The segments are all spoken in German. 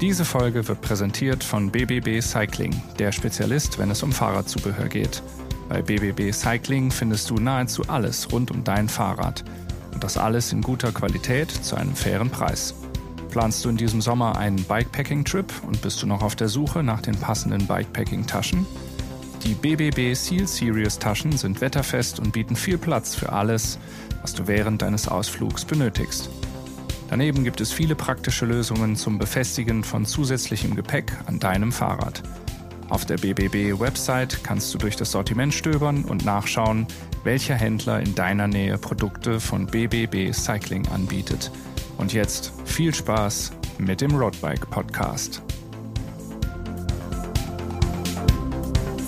Diese Folge wird präsentiert von BBB Cycling, der Spezialist, wenn es um Fahrradzubehör geht. Bei BBB Cycling findest du nahezu alles rund um dein Fahrrad. Und das alles in guter Qualität zu einem fairen Preis. Planst du in diesem Sommer einen Bikepacking-Trip und bist du noch auf der Suche nach den passenden Bikepacking-Taschen? Die BBB Seal Series Taschen sind wetterfest und bieten viel Platz für alles, was du während deines Ausflugs benötigst. Daneben gibt es viele praktische Lösungen zum Befestigen von zusätzlichem Gepäck an deinem Fahrrad. Auf der BBB-Website kannst du durch das Sortiment stöbern und nachschauen, welcher Händler in deiner Nähe Produkte von BBB Cycling anbietet. Und jetzt viel Spaß mit dem Roadbike Podcast.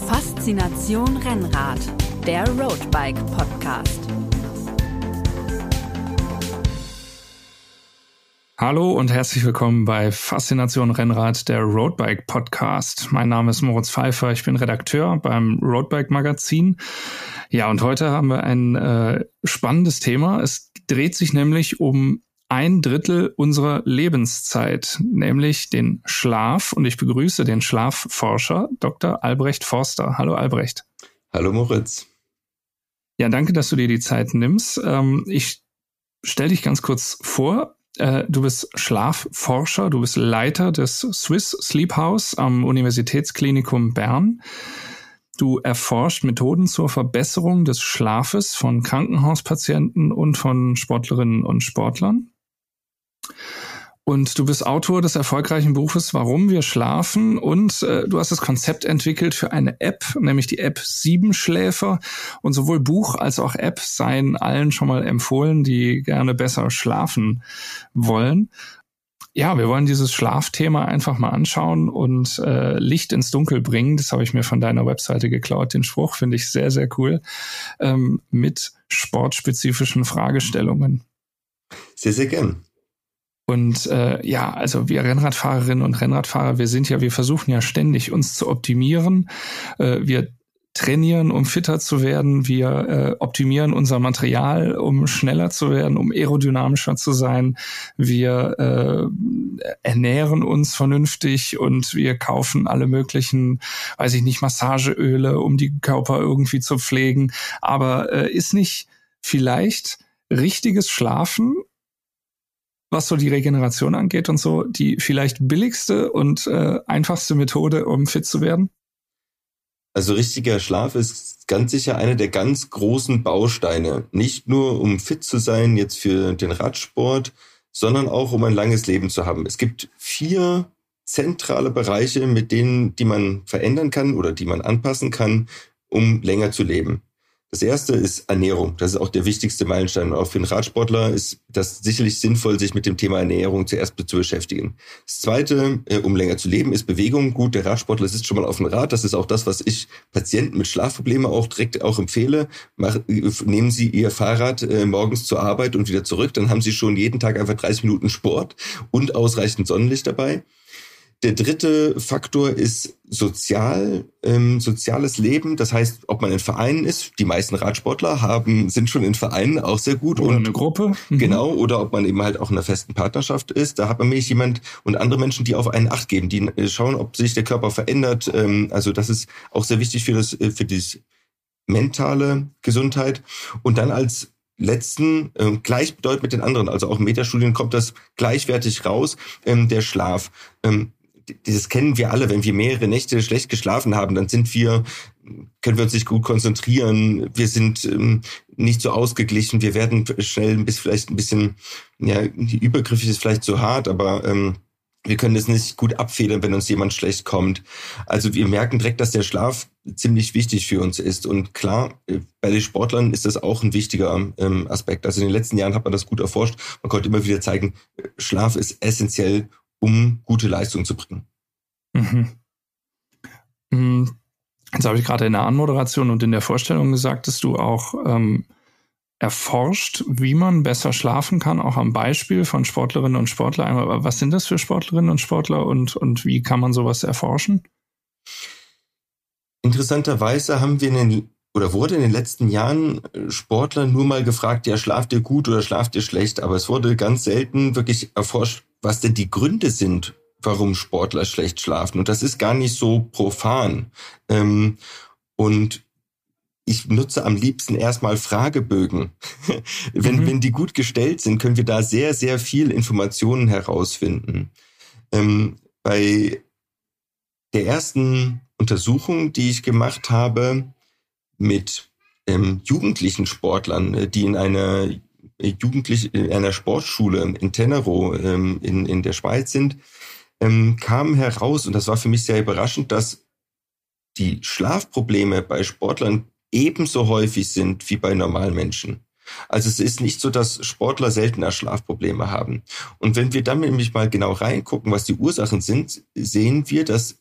Faszination Rennrad, der Roadbike Podcast. Hallo und herzlich willkommen bei Faszination Rennrad, der Roadbike Podcast. Mein Name ist Moritz Pfeiffer, ich bin Redakteur beim Roadbike Magazin. Ja, und heute haben wir ein äh, spannendes Thema. Es dreht sich nämlich um ein Drittel unserer Lebenszeit, nämlich den Schlaf. Und ich begrüße den Schlafforscher Dr. Albrecht Forster. Hallo Albrecht. Hallo Moritz. Ja, danke, dass du dir die Zeit nimmst. Ähm, ich stelle dich ganz kurz vor. Äh, du bist Schlafforscher, du bist Leiter des Swiss Sleep House am Universitätsklinikum Bern. Du erforscht Methoden zur Verbesserung des Schlafes von Krankenhauspatienten und von Sportlerinnen und Sportlern. Und du bist Autor des erfolgreichen Buches Warum wir schlafen und äh, du hast das Konzept entwickelt für eine App, nämlich die App Siebenschläfer. Und sowohl Buch als auch App seien allen schon mal empfohlen, die gerne besser schlafen wollen. Ja, wir wollen dieses Schlafthema einfach mal anschauen und äh, Licht ins Dunkel bringen. Das habe ich mir von deiner Webseite geklaut. Den Spruch finde ich sehr, sehr cool. Ähm, mit sportspezifischen Fragestellungen. Sehr, sehr gern. Und äh, ja, also wir Rennradfahrerinnen und Rennradfahrer, wir sind ja, wir versuchen ja ständig uns zu optimieren. Äh, wir trainieren, um fitter zu werden. Wir äh, optimieren unser Material, um schneller zu werden, um aerodynamischer zu sein. Wir äh, ernähren uns vernünftig und wir kaufen alle möglichen, weiß ich nicht, Massageöle, um die Körper irgendwie zu pflegen. Aber äh, ist nicht vielleicht richtiges Schlafen was so die Regeneration angeht und so, die vielleicht billigste und äh, einfachste Methode, um fit zu werden? Also richtiger Schlaf ist ganz sicher einer der ganz großen Bausteine. Nicht nur um fit zu sein jetzt für den Radsport, sondern auch um ein langes Leben zu haben. Es gibt vier zentrale Bereiche, mit denen, die man verändern kann oder die man anpassen kann, um länger zu leben. Das erste ist Ernährung. Das ist auch der wichtigste Meilenstein. Auch für einen Radsportler ist das sicherlich sinnvoll, sich mit dem Thema Ernährung zuerst zu beschäftigen. Das zweite, äh, um länger zu leben, ist Bewegung. Gut, der Radsportler sitzt schon mal auf dem Rad. Das ist auch das, was ich Patienten mit Schlafproblemen auch direkt auch empfehle. Nehmen Sie Ihr Fahrrad äh, morgens zur Arbeit und wieder zurück. Dann haben Sie schon jeden Tag einfach 30 Minuten Sport und ausreichend Sonnenlicht dabei. Der dritte Faktor ist sozial, ähm, soziales Leben. Das heißt, ob man in Vereinen ist. Die meisten Radsportler haben, sind schon in Vereinen auch sehr gut. Oder und, eine Gruppe. Mhm. Genau. Oder ob man eben halt auch in einer festen Partnerschaft ist. Da hat man nämlich jemand und andere Menschen, die auf einen Acht geben, die äh, schauen, ob sich der Körper verändert. Ähm, also das ist auch sehr wichtig für das, äh, für die mentale Gesundheit. Und dann als letzten äh, gleichbedeutend mit den anderen, also auch in Metastudien kommt das gleichwertig raus, ähm, der Schlaf. Ähm, dieses kennen wir alle, wenn wir mehrere Nächte schlecht geschlafen haben, dann sind wir, können wir uns nicht gut konzentrieren, wir sind ähm, nicht so ausgeglichen, wir werden schnell ein bisschen, vielleicht ein bisschen, ja, übergriffig ist vielleicht zu hart, aber ähm, wir können das nicht gut abfedern, wenn uns jemand schlecht kommt. Also wir merken direkt, dass der Schlaf ziemlich wichtig für uns ist. Und klar, äh, bei den Sportlern ist das auch ein wichtiger ähm, Aspekt. Also in den letzten Jahren hat man das gut erforscht. Man konnte immer wieder zeigen, Schlaf ist essentiell, um gute Leistung zu bringen. Mhm. mhm. Jetzt habe ich gerade in der Anmoderation und in der Vorstellung gesagt, dass du auch ähm, erforscht, wie man besser schlafen kann, auch am Beispiel von Sportlerinnen und Sportlern. Was sind das für Sportlerinnen und Sportler und, und wie kann man sowas erforschen? Interessanterweise haben wir in den, oder wurde in den letzten Jahren Sportler nur mal gefragt, ja, schlaft ihr gut oder schlaft ihr schlecht? Aber es wurde ganz selten wirklich erforscht, was denn die Gründe sind, warum Sportler schlecht schlafen. Und das ist gar nicht so profan. Ähm, und ich nutze am liebsten erstmal Fragebögen. wenn, mhm. wenn die gut gestellt sind, können wir da sehr, sehr viel Informationen herausfinden. Ähm, bei der ersten Untersuchung, die ich gemacht habe mit ähm, jugendlichen Sportlern, äh, die in einer jugendlich in einer Sportschule in Tenero ähm, in, in der Schweiz sind, ähm, kam heraus, und das war für mich sehr überraschend, dass die Schlafprobleme bei Sportlern ebenso häufig sind wie bei normalen Menschen. Also es ist nicht so, dass Sportler seltener Schlafprobleme haben. Und wenn wir dann nämlich mal genau reingucken, was die Ursachen sind, sehen wir, dass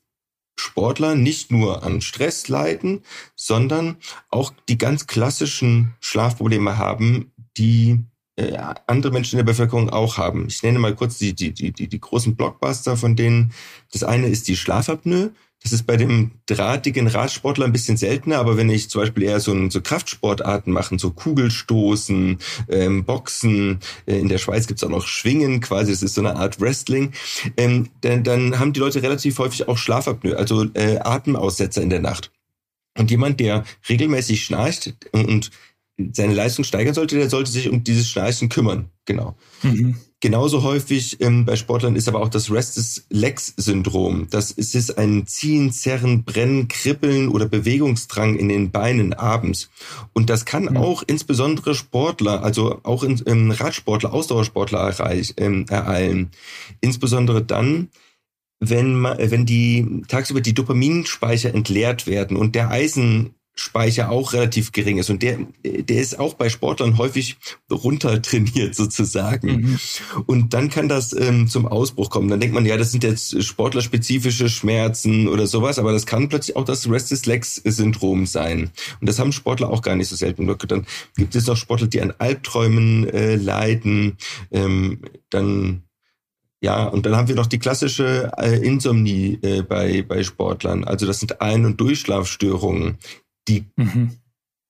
Sportler nicht nur an Stress leiden, sondern auch die ganz klassischen Schlafprobleme haben, die äh, andere Menschen in der Bevölkerung auch haben. Ich nenne mal kurz die, die, die, die großen Blockbuster von denen. Das eine ist die Schlafapnoe. Das ist bei dem drahtigen Radsportler ein bisschen seltener, aber wenn ich zum Beispiel eher so, so Kraftsportarten machen, so Kugelstoßen, ähm, Boxen, äh, in der Schweiz gibt's auch noch Schwingen quasi, das ist so eine Art Wrestling, ähm, dann, dann haben die Leute relativ häufig auch Schlafapnoe, also äh, Atemaussetzer in der Nacht. Und jemand, der regelmäßig schnarcht und seine Leistung steigern sollte, der sollte sich um dieses Schnarchen kümmern. Genau. Mhm. Genauso häufig ähm, bei Sportlern ist aber auch das Restless Legs Syndrom. Das ist, ist ein Ziehen, Zerren, Brennen, Kribbeln oder Bewegungsdrang in den Beinen abends. Und das kann mhm. auch insbesondere Sportler, also auch in, ähm, Radsportler, Ausdauersportler erreich, ähm, ereilen. Insbesondere dann, wenn, man, wenn die tagsüber die Dopaminspeicher entleert werden und der Eisen Speicher auch relativ gering ist. Und der, der ist auch bei Sportlern häufig runtertrainiert sozusagen. Mhm. Und dann kann das ähm, zum Ausbruch kommen. Dann denkt man, ja, das sind jetzt sportlerspezifische Schmerzen oder sowas, aber das kann plötzlich auch das Restless Legs Syndrom sein. Und das haben Sportler auch gar nicht so selten. Dann gibt es noch Sportler, die an Albträumen äh, leiden. Ähm, dann ja, und dann haben wir noch die klassische äh, Insomnie äh, bei, bei Sportlern. Also das sind Ein- und Durchschlafstörungen, die mhm.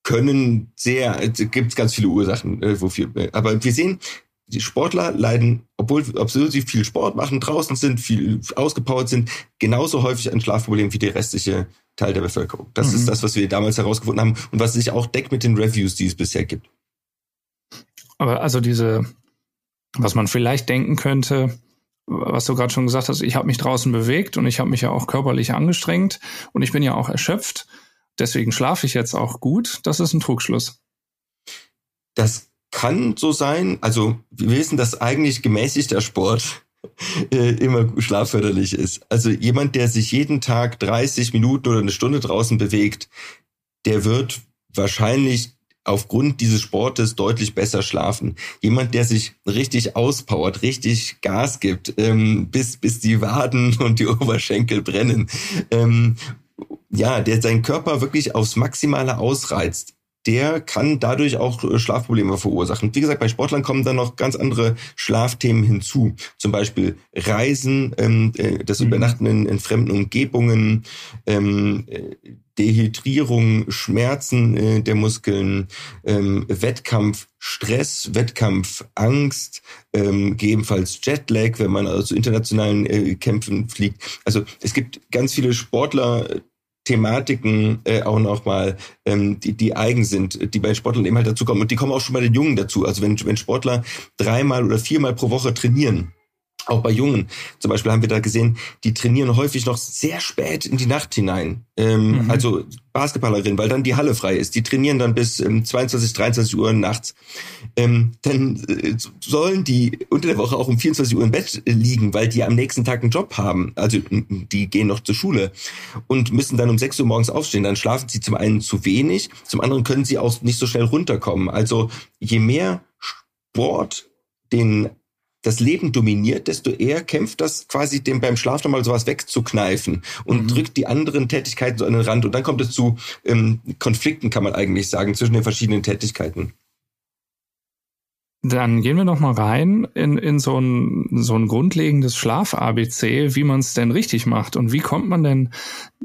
können sehr, gibt es ganz viele Ursachen, äh, wofür. Äh, aber wir sehen, die Sportler leiden, obwohl, obwohl sie viel Sport machen, draußen sind, viel ausgepowert sind, genauso häufig an Schlafproblemen wie der restliche Teil der Bevölkerung. Das mhm. ist das, was wir damals herausgefunden haben und was sich auch deckt mit den Reviews, die es bisher gibt. Aber also diese, was man vielleicht denken könnte, was du gerade schon gesagt hast, ich habe mich draußen bewegt und ich habe mich ja auch körperlich angestrengt und ich bin ja auch erschöpft deswegen schlafe ich jetzt auch gut, das ist ein Trugschluss. Das kann so sein. Also wir wissen, dass eigentlich gemäßigter Sport äh, immer schlafförderlich ist. Also jemand, der sich jeden Tag 30 Minuten oder eine Stunde draußen bewegt, der wird wahrscheinlich aufgrund dieses Sportes deutlich besser schlafen. Jemand, der sich richtig auspowert, richtig Gas gibt, ähm, bis, bis die Waden und die Oberschenkel brennen ähm, ja, der seinen Körper wirklich aufs Maximale ausreizt, der kann dadurch auch äh, Schlafprobleme verursachen. Wie gesagt, bei Sportlern kommen dann noch ganz andere Schlafthemen hinzu. Zum Beispiel Reisen, ähm, äh, das mhm. Übernachten in, in fremden Umgebungen, ähm, äh, Dehydrierung, Schmerzen äh, der Muskeln, ähm, Wettkampf, Stress, Wettkampf, Angst, ähm, gegebenenfalls Jetlag, wenn man also zu internationalen äh, Kämpfen fliegt. Also es gibt ganz viele Sportler, Thematiken äh, auch nochmal, ähm, die, die eigen sind, die bei Sportlern eben halt dazukommen. Und die kommen auch schon bei den Jungen dazu. Also wenn, wenn Sportler dreimal oder viermal pro Woche trainieren, auch bei Jungen zum Beispiel haben wir da gesehen, die trainieren häufig noch sehr spät in die Nacht hinein. Ähm, mhm. Also Basketballerin, weil dann die Halle frei ist. Die trainieren dann bis ähm, 22, 23 Uhr nachts. Ähm, dann äh, sollen die unter der Woche auch um 24 Uhr im Bett liegen, weil die am nächsten Tag einen Job haben. Also die gehen noch zur Schule und müssen dann um 6 Uhr morgens aufstehen. Dann schlafen sie zum einen zu wenig, zum anderen können sie auch nicht so schnell runterkommen. Also je mehr Sport den das Leben dominiert, desto eher kämpft das quasi dem beim Schlaf nochmal sowas wegzukneifen und mhm. drückt die anderen Tätigkeiten so an den Rand. Und dann kommt es zu ähm, Konflikten, kann man eigentlich sagen, zwischen den verschiedenen Tätigkeiten. Dann gehen wir noch mal rein in, in so, ein, so ein grundlegendes Schlaf-ABC, wie man es denn richtig macht und wie kommt man denn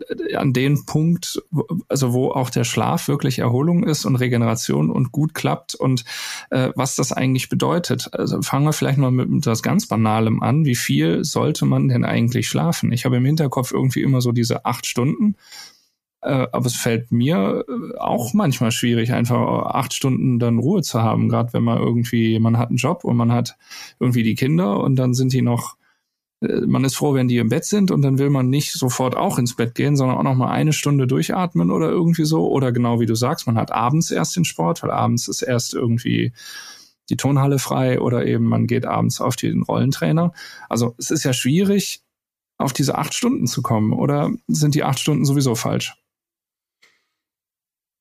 äh, an den Punkt, also wo auch der Schlaf wirklich Erholung ist und Regeneration und gut klappt und äh, was das eigentlich bedeutet. Also fangen wir vielleicht mal mit etwas ganz Banalem an. Wie viel sollte man denn eigentlich schlafen? Ich habe im Hinterkopf irgendwie immer so diese acht Stunden äh, aber es fällt mir äh, auch manchmal schwierig, einfach acht Stunden dann Ruhe zu haben, gerade wenn man irgendwie, man hat einen Job und man hat irgendwie die Kinder und dann sind die noch, äh, man ist froh, wenn die im Bett sind und dann will man nicht sofort auch ins Bett gehen, sondern auch noch mal eine Stunde durchatmen oder irgendwie so. Oder genau wie du sagst, man hat abends erst den Sport, weil abends ist erst irgendwie die Tonhalle frei oder eben man geht abends auf den Rollentrainer. Also es ist ja schwierig, auf diese acht Stunden zu kommen. Oder sind die acht Stunden sowieso falsch?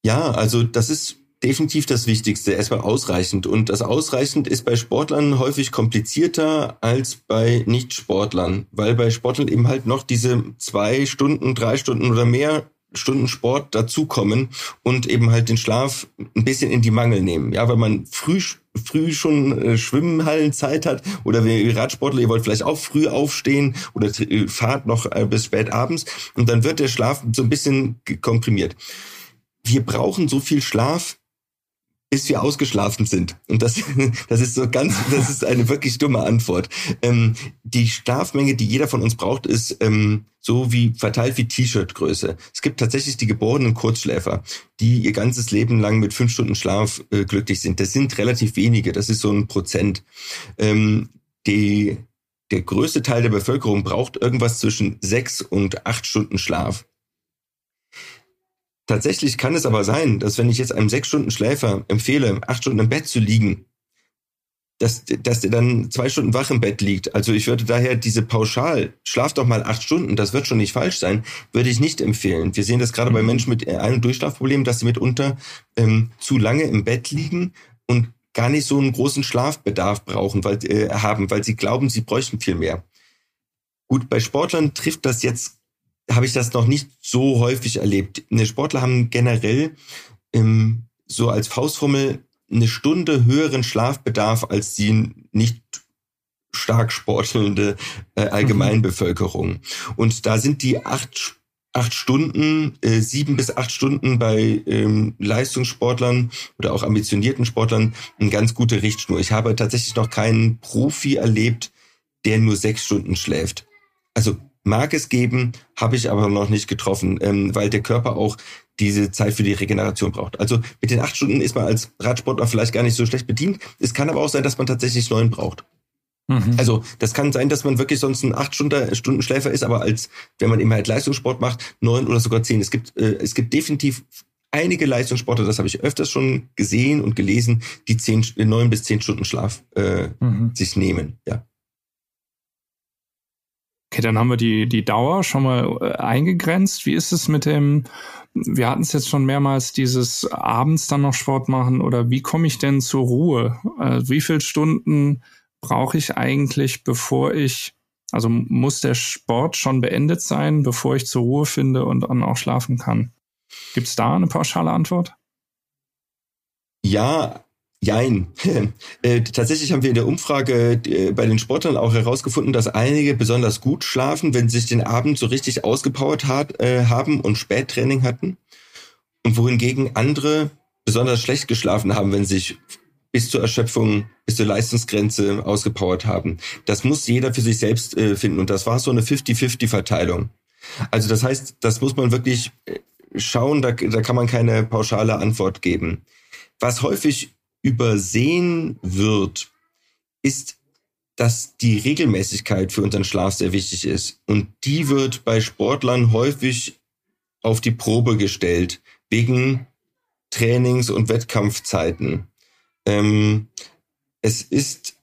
Ja, also das ist definitiv das Wichtigste. Erstmal ausreichend. Und das ausreichend ist bei Sportlern häufig komplizierter als bei Nicht-Sportlern, weil bei Sportlern eben halt noch diese zwei Stunden, drei Stunden oder mehr Stunden Sport dazukommen und eben halt den Schlaf ein bisschen in die Mangel nehmen. Ja, weil man früh früh schon äh, Schwimmhallenzeit hat oder wie Radsportler, ihr wollt vielleicht auch früh aufstehen oder äh, fahrt noch äh, bis spät abends und dann wird der Schlaf so ein bisschen komprimiert wir brauchen so viel Schlaf, bis wir ausgeschlafen sind. Und das, das ist so ganz, das ist eine wirklich dumme Antwort. Ähm, die Schlafmenge, die jeder von uns braucht, ist ähm, so wie verteilt wie T-Shirt-Größe. Es gibt tatsächlich die geborenen Kurzschläfer, die ihr ganzes Leben lang mit fünf Stunden Schlaf äh, glücklich sind. Das sind relativ wenige, das ist so ein Prozent. Ähm, die, der größte Teil der Bevölkerung braucht irgendwas zwischen sechs und acht Stunden Schlaf. Tatsächlich kann es aber sein, dass wenn ich jetzt einem sechs Stunden Schläfer empfehle, acht Stunden im Bett zu liegen, dass, dass der dann zwei Stunden wach im Bett liegt. Also ich würde daher diese pauschal, schlaf doch mal acht Stunden, das wird schon nicht falsch sein, würde ich nicht empfehlen. Wir sehen das gerade mhm. bei Menschen mit einem Durchschlafproblem, dass sie mitunter ähm, zu lange im Bett liegen und gar nicht so einen großen Schlafbedarf brauchen, weil, äh, haben, weil sie glauben, sie bräuchten viel mehr. Gut, bei Sportlern trifft das jetzt habe ich das noch nicht so häufig erlebt. Sportler haben generell ähm, so als Faustformel eine Stunde höheren Schlafbedarf als die nicht stark sportelnde äh, Allgemeinbevölkerung. Und da sind die acht, acht Stunden, äh, sieben bis acht Stunden bei ähm, Leistungssportlern oder auch ambitionierten Sportlern eine ganz gute Richtschnur. Ich habe tatsächlich noch keinen Profi erlebt, der nur sechs Stunden schläft. Also mag es geben, habe ich aber noch nicht getroffen, ähm, weil der Körper auch diese Zeit für die Regeneration braucht. Also mit den acht Stunden ist man als Radsportler vielleicht gar nicht so schlecht bedient. Es kann aber auch sein, dass man tatsächlich neun braucht. Mhm. Also das kann sein, dass man wirklich sonst ein acht Stunden, Schläfer ist, aber als wenn man immer halt Leistungssport macht, neun oder sogar zehn. Es gibt äh, es gibt definitiv einige Leistungssportler, das habe ich öfters schon gesehen und gelesen, die zehn neun bis zehn Stunden Schlaf äh, mhm. sich nehmen. Ja. Okay, dann haben wir die, die Dauer schon mal äh, eingegrenzt. Wie ist es mit dem, wir hatten es jetzt schon mehrmals, dieses abends dann noch Sport machen oder wie komme ich denn zur Ruhe? Äh, wie viele Stunden brauche ich eigentlich, bevor ich, also muss der Sport schon beendet sein, bevor ich zur Ruhe finde und dann auch schlafen kann? Gibt es da eine pauschale Antwort? Ja, Jein. äh, tatsächlich haben wir in der Umfrage äh, bei den Sportlern auch herausgefunden, dass einige besonders gut schlafen, wenn sie sich den Abend so richtig ausgepowert hat, äh, haben und Spättraining hatten. Und wohingegen andere besonders schlecht geschlafen haben, wenn sie sich bis zur Erschöpfung, bis zur Leistungsgrenze ausgepowert haben. Das muss jeder für sich selbst finden. Und das war so eine 50-50-Verteilung. Also das heißt, das muss man wirklich schauen, da, da kann man keine pauschale Antwort geben. Was häufig übersehen wird, ist, dass die Regelmäßigkeit für unseren Schlaf sehr wichtig ist. Und die wird bei Sportlern häufig auf die Probe gestellt, wegen Trainings- und Wettkampfzeiten. Ähm, es ist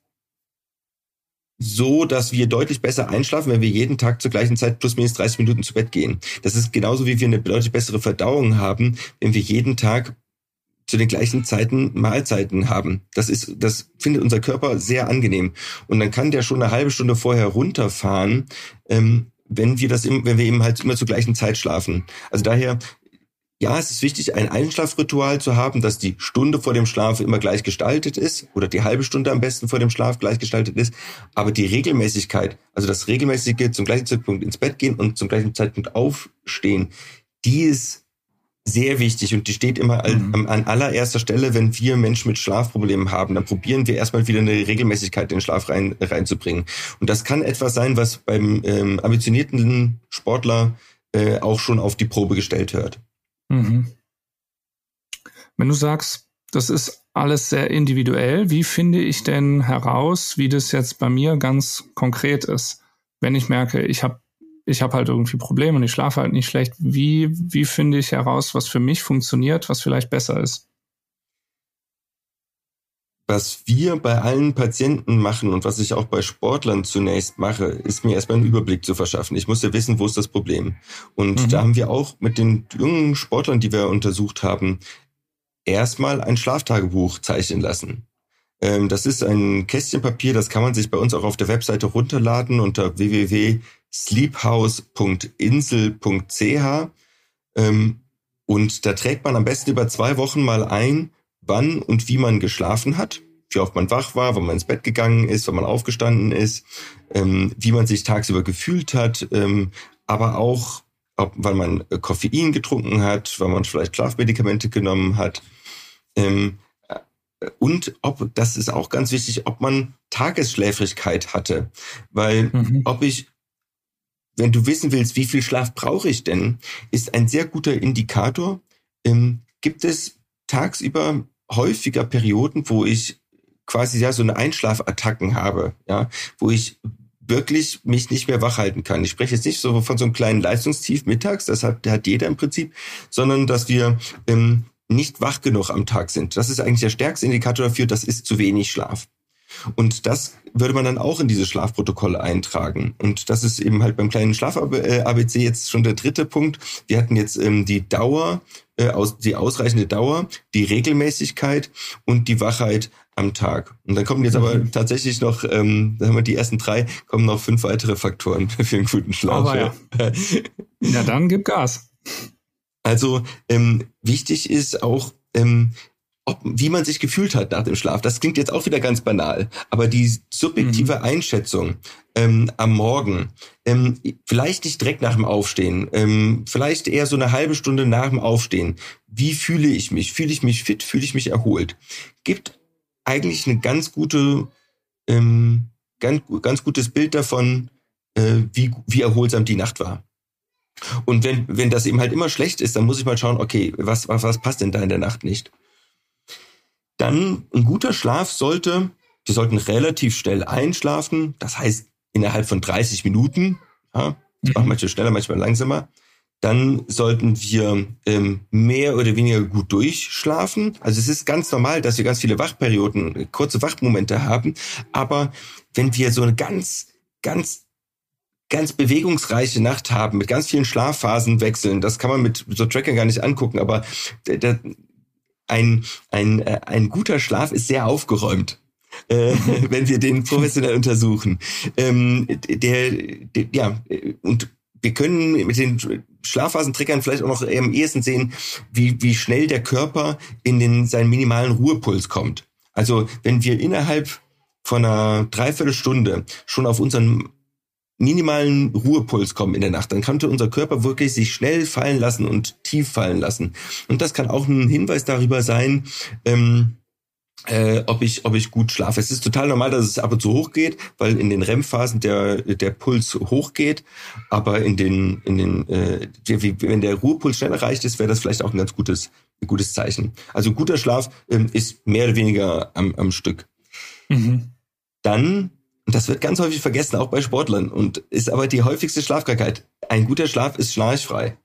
so, dass wir deutlich besser einschlafen, wenn wir jeden Tag zur gleichen Zeit plus minus 30 Minuten zu Bett gehen. Das ist genauso wie wir eine deutlich bessere Verdauung haben, wenn wir jeden Tag zu den gleichen Zeiten Mahlzeiten haben. Das ist, das findet unser Körper sehr angenehm. Und dann kann der schon eine halbe Stunde vorher runterfahren, ähm, wenn wir das, wenn wir eben halt immer zur gleichen Zeit schlafen. Also daher ja, es ist wichtig, ein Einschlafritual zu haben, dass die Stunde vor dem Schlaf immer gleich gestaltet ist oder die halbe Stunde am besten vor dem Schlaf gleich gestaltet ist. Aber die Regelmäßigkeit, also das regelmäßige zum gleichen Zeitpunkt ins Bett gehen und zum gleichen Zeitpunkt aufstehen, die ist sehr wichtig und die steht immer mhm. an allererster Stelle, wenn wir Menschen mit Schlafproblemen haben, dann probieren wir erstmal wieder eine Regelmäßigkeit in den Schlaf rein, reinzubringen. Und das kann etwas sein, was beim ähm, ambitionierten Sportler äh, auch schon auf die Probe gestellt wird. Mhm. Wenn du sagst, das ist alles sehr individuell, wie finde ich denn heraus, wie das jetzt bei mir ganz konkret ist? Wenn ich merke, ich habe ich hab halt irgendwie Probleme und ich schlafe halt nicht schlecht, wie, wie finde ich heraus, was für mich funktioniert, was vielleicht besser ist? Was wir bei allen Patienten machen und was ich auch bei Sportlern zunächst mache, ist mir erstmal einen Überblick zu verschaffen. Ich muss ja wissen, wo ist das Problem. Und mhm. da haben wir auch mit den jungen Sportlern, die wir untersucht haben, erstmal ein Schlaftagebuch zeichnen lassen. Ähm, das ist ein Kästchen Papier, das kann man sich bei uns auch auf der Webseite runterladen unter www.sleephouse.insel.ch. Ähm, und da trägt man am besten über zwei Wochen mal ein, wann und wie man geschlafen hat, wie oft man wach war, wann man ins Bett gegangen ist, wann man aufgestanden ist, ähm, wie man sich tagsüber gefühlt hat, aber auch, ob, wann man äh, Koffein getrunken hat, wann man vielleicht Schlafmedikamente genommen hat. Und ob, das ist auch ganz wichtig, ob man Tagesschläfrigkeit hatte. Weil mhm. ob ich, wenn du wissen willst, wie viel Schlaf brauche ich denn, ist ein sehr guter Indikator. Ähm, gibt es tagsüber häufiger Perioden, wo ich quasi ja so eine Einschlafattacken habe, ja, wo ich wirklich mich nicht mehr wach halten kann. Ich spreche jetzt nicht so von so einem kleinen Leistungstief mittags, das hat, hat jeder im Prinzip, sondern dass wir ähm, nicht wach genug am Tag sind. Das ist eigentlich der stärkste Indikator dafür, das ist zu wenig Schlaf. Und das würde man dann auch in diese Schlafprotokolle eintragen. Und das ist eben halt beim kleinen Schlaf-ABC jetzt schon der dritte Punkt. Wir hatten jetzt ähm, die Dauer, äh, aus, die ausreichende Dauer, die Regelmäßigkeit und die Wachheit am Tag. Und dann kommen jetzt aber mhm. tatsächlich noch, ähm, da haben wir die ersten drei, kommen noch fünf weitere Faktoren für einen guten Schlaf. Aber ja. ja, dann gib Gas. Also ähm, wichtig ist auch, ähm, ob, wie man sich gefühlt hat nach dem Schlaf. Das klingt jetzt auch wieder ganz banal, aber die subjektive mhm. Einschätzung ähm, am Morgen, ähm, vielleicht nicht direkt nach dem Aufstehen, ähm, vielleicht eher so eine halbe Stunde nach dem Aufstehen. Wie fühle ich mich? Fühle ich mich fit? Fühle ich mich erholt? Gibt eigentlich eine ganz gute, ähm, ganz, ganz gutes Bild davon, äh, wie, wie erholsam die Nacht war. Und wenn, wenn das eben halt immer schlecht ist, dann muss ich mal schauen, okay, was, was, was passt denn da in der Nacht nicht? Dann ein guter Schlaf sollte, wir sollten relativ schnell einschlafen, das heißt innerhalb von 30 Minuten. Ja, das mhm. manchmal schneller, manchmal langsamer. Dann sollten wir ähm, mehr oder weniger gut durchschlafen. Also es ist ganz normal, dass wir ganz viele Wachperioden, kurze Wachmomente haben. Aber wenn wir so eine ganz, ganz ganz bewegungsreiche Nacht haben, mit ganz vielen Schlafphasen wechseln. Das kann man mit so Tracker gar nicht angucken, aber der, ein, ein, äh, ein guter Schlaf ist sehr aufgeräumt. äh, wenn wir den professionell untersuchen. Ähm, der, der, ja, und wir können mit den Schlafphasentriggern vielleicht auch noch am ehesten sehen, wie, wie schnell der Körper in den, seinen minimalen Ruhepuls kommt. Also wenn wir innerhalb von einer Dreiviertelstunde schon auf unseren minimalen Ruhepuls kommen in der Nacht, dann könnte unser Körper wirklich sich schnell fallen lassen und tief fallen lassen. Und das kann auch ein Hinweis darüber sein, ähm, äh, ob ich ob ich gut schlafe. Es ist total normal, dass es ab und zu hochgeht, weil in den REM-Phasen der der Puls hochgeht, aber in den in den äh, wenn der Ruhepuls schnell erreicht ist, wäre das vielleicht auch ein ganz gutes ein gutes Zeichen. Also guter Schlaf ähm, ist mehr oder weniger am, am Stück. Mhm. Dann und das wird ganz häufig vergessen, auch bei Sportlern, und ist aber die häufigste Schlafkrankheit. Ein guter Schlaf ist schnarchfrei.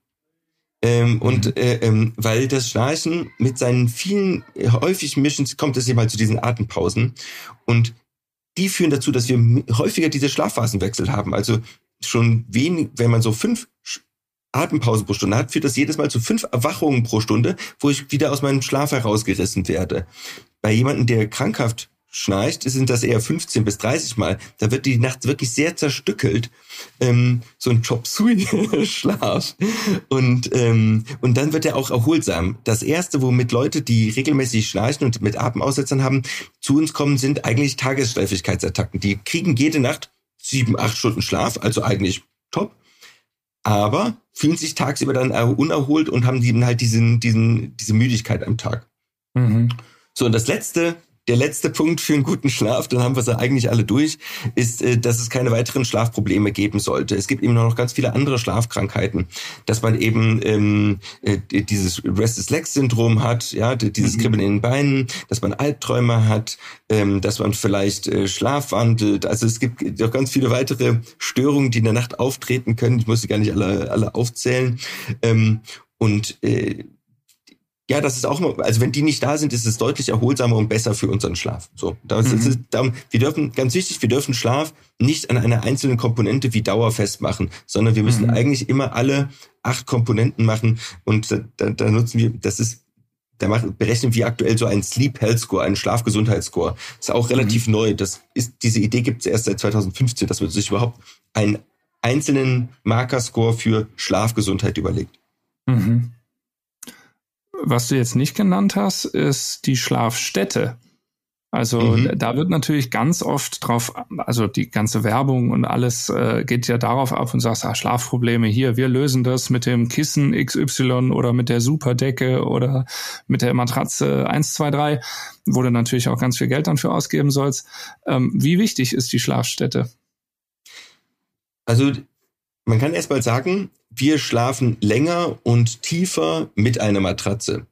Ähm, mhm. Und äh, ähm, weil das Schnarchen mit seinen vielen äh, häufigen Missions kommt es eben halt zu diesen Atempausen. Und die führen dazu, dass wir häufiger diese Schlafphasenwechsel haben. Also schon wenig, wenn man so fünf Atempausen pro Stunde hat, führt das jedes Mal zu fünf Erwachungen pro Stunde, wo ich wieder aus meinem Schlaf herausgerissen werde. Bei jemandem, der krankhaft schnarcht, sind das eher 15 bis 30 Mal. Da wird die Nacht wirklich sehr zerstückelt. Ähm, so ein Chop Schlaf. Und, ähm, und dann wird er auch erholsam. Das erste, womit Leute, die regelmäßig schnarchen und mit Atemaussetzern haben, zu uns kommen, sind eigentlich Tagesschläfigkeitsattacken. Die kriegen jede Nacht sieben, acht Stunden Schlaf, also eigentlich top. Aber fühlen sich tagsüber dann unerholt und haben eben halt diesen, diesen, diese Müdigkeit am Tag. Mhm. So, und das letzte, der letzte Punkt für einen guten Schlaf, dann haben wir sie eigentlich alle durch, ist, äh, dass es keine weiteren Schlafprobleme geben sollte. Es gibt eben noch ganz viele andere Schlafkrankheiten, dass man eben ähm, äh, dieses Restless Legs Syndrom hat, ja, dieses mhm. Kribbeln in den Beinen, dass man Albträume hat, ähm, dass man vielleicht äh, schlafwandelt. Also es gibt noch ganz viele weitere Störungen, die in der Nacht auftreten können. Ich muss sie gar nicht alle, alle aufzählen. Ähm, und äh, ja, das ist auch immer, also wenn die nicht da sind, ist es deutlich erholsamer und besser für unseren Schlaf. So, das mhm. ist, darum, wir dürfen, ganz wichtig, wir dürfen Schlaf nicht an einer einzelnen Komponente wie Dauer festmachen, sondern wir müssen mhm. eigentlich immer alle acht Komponenten machen und da, da, nutzen wir, das ist da machen, berechnen wir aktuell so einen Sleep Health Score, einen Schlafgesundheitsscore. Ist auch relativ mhm. neu. Das ist, diese Idee gibt es erst seit 2015, dass man sich überhaupt einen einzelnen Markerscore für Schlafgesundheit überlegt. Mhm. Was du jetzt nicht genannt hast, ist die Schlafstätte. Also mhm. da wird natürlich ganz oft drauf, also die ganze Werbung und alles äh, geht ja darauf ab und sagst, ah, Schlafprobleme hier, wir lösen das mit dem Kissen XY oder mit der Superdecke oder mit der Matratze 123, wo du natürlich auch ganz viel Geld dafür ausgeben sollst. Ähm, wie wichtig ist die Schlafstätte? Also man kann erst mal sagen, wir schlafen länger und tiefer mit einer Matratze.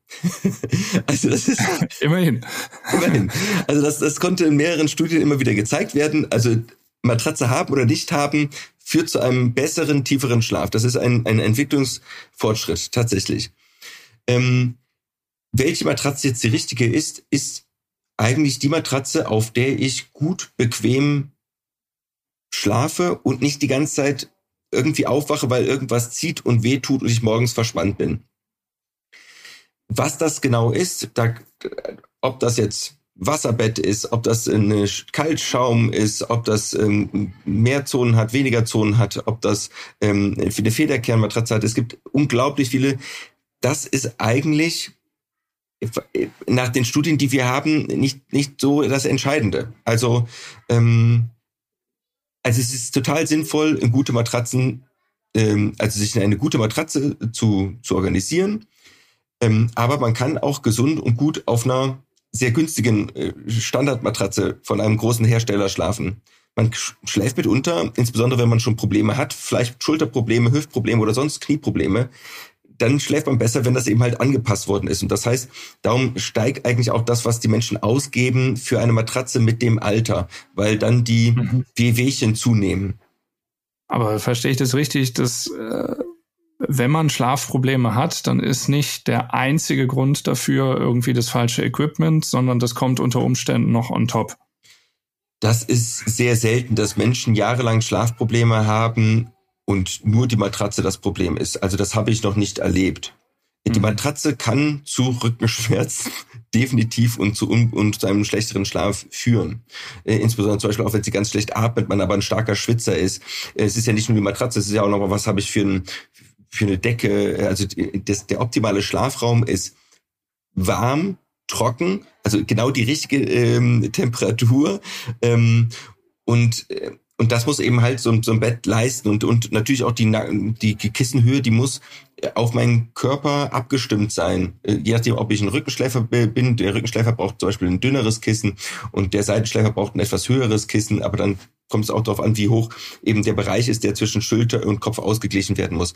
also das ist immerhin. Immerhin. Also das, das konnte in mehreren Studien immer wieder gezeigt werden. Also Matratze haben oder nicht haben führt zu einem besseren, tieferen Schlaf. Das ist ein, ein Entwicklungsfortschritt tatsächlich. Ähm, welche Matratze jetzt die richtige ist, ist eigentlich die Matratze, auf der ich gut, bequem schlafe und nicht die ganze Zeit irgendwie aufwache, weil irgendwas zieht und weh tut und ich morgens verspannt bin. Was das genau ist, da, ob das jetzt Wasserbett ist, ob das eine Kaltschaum ist, ob das ähm, mehr Zonen hat, weniger Zonen hat, ob das ähm, eine Federkernmatratze hat. Es gibt unglaublich viele. Das ist eigentlich nach den Studien, die wir haben, nicht, nicht so das Entscheidende. Also ähm, also es ist total sinnvoll, gute Matratzen, ähm, also sich eine gute Matratze zu, zu organisieren. Ähm, aber man kann auch gesund und gut auf einer sehr günstigen äh, Standardmatratze von einem großen Hersteller schlafen. Man schläft mitunter, insbesondere wenn man schon Probleme hat, vielleicht Schulterprobleme, Hüftprobleme oder sonst Knieprobleme, dann schläft man besser, wenn das eben halt angepasst worden ist. Und das heißt, darum steigt eigentlich auch das, was die Menschen ausgeben für eine Matratze mit dem Alter, weil dann die mhm. Wehwehchen zunehmen. Aber verstehe ich das richtig, dass äh, wenn man Schlafprobleme hat, dann ist nicht der einzige Grund dafür irgendwie das falsche Equipment, sondern das kommt unter Umständen noch on top. Das ist sehr selten, dass Menschen jahrelang Schlafprobleme haben und nur die Matratze das Problem ist. Also das habe ich noch nicht erlebt. Die mhm. Matratze kann zu Rückenschmerzen definitiv und zu, und zu einem schlechteren Schlaf führen. Äh, insbesondere zum Beispiel auch, wenn sie ganz schlecht atmet, man aber ein starker Schwitzer ist. Es ist ja nicht nur die Matratze, es ist ja auch noch mal, was habe ich für, ein, für eine Decke. Also das, der optimale Schlafraum ist warm, trocken, also genau die richtige ähm, Temperatur ähm, und äh, und das muss eben halt so, so ein Bett leisten und, und natürlich auch die, die, Kissenhöhe, die muss auf meinen Körper abgestimmt sein. Äh, je nachdem, ob ich ein Rückenschläfer bin. Der Rückenschläfer braucht zum Beispiel ein dünneres Kissen und der Seitenschläfer braucht ein etwas höheres Kissen, aber dann kommt es auch darauf an, wie hoch eben der Bereich ist, der zwischen Schulter und Kopf ausgeglichen werden muss.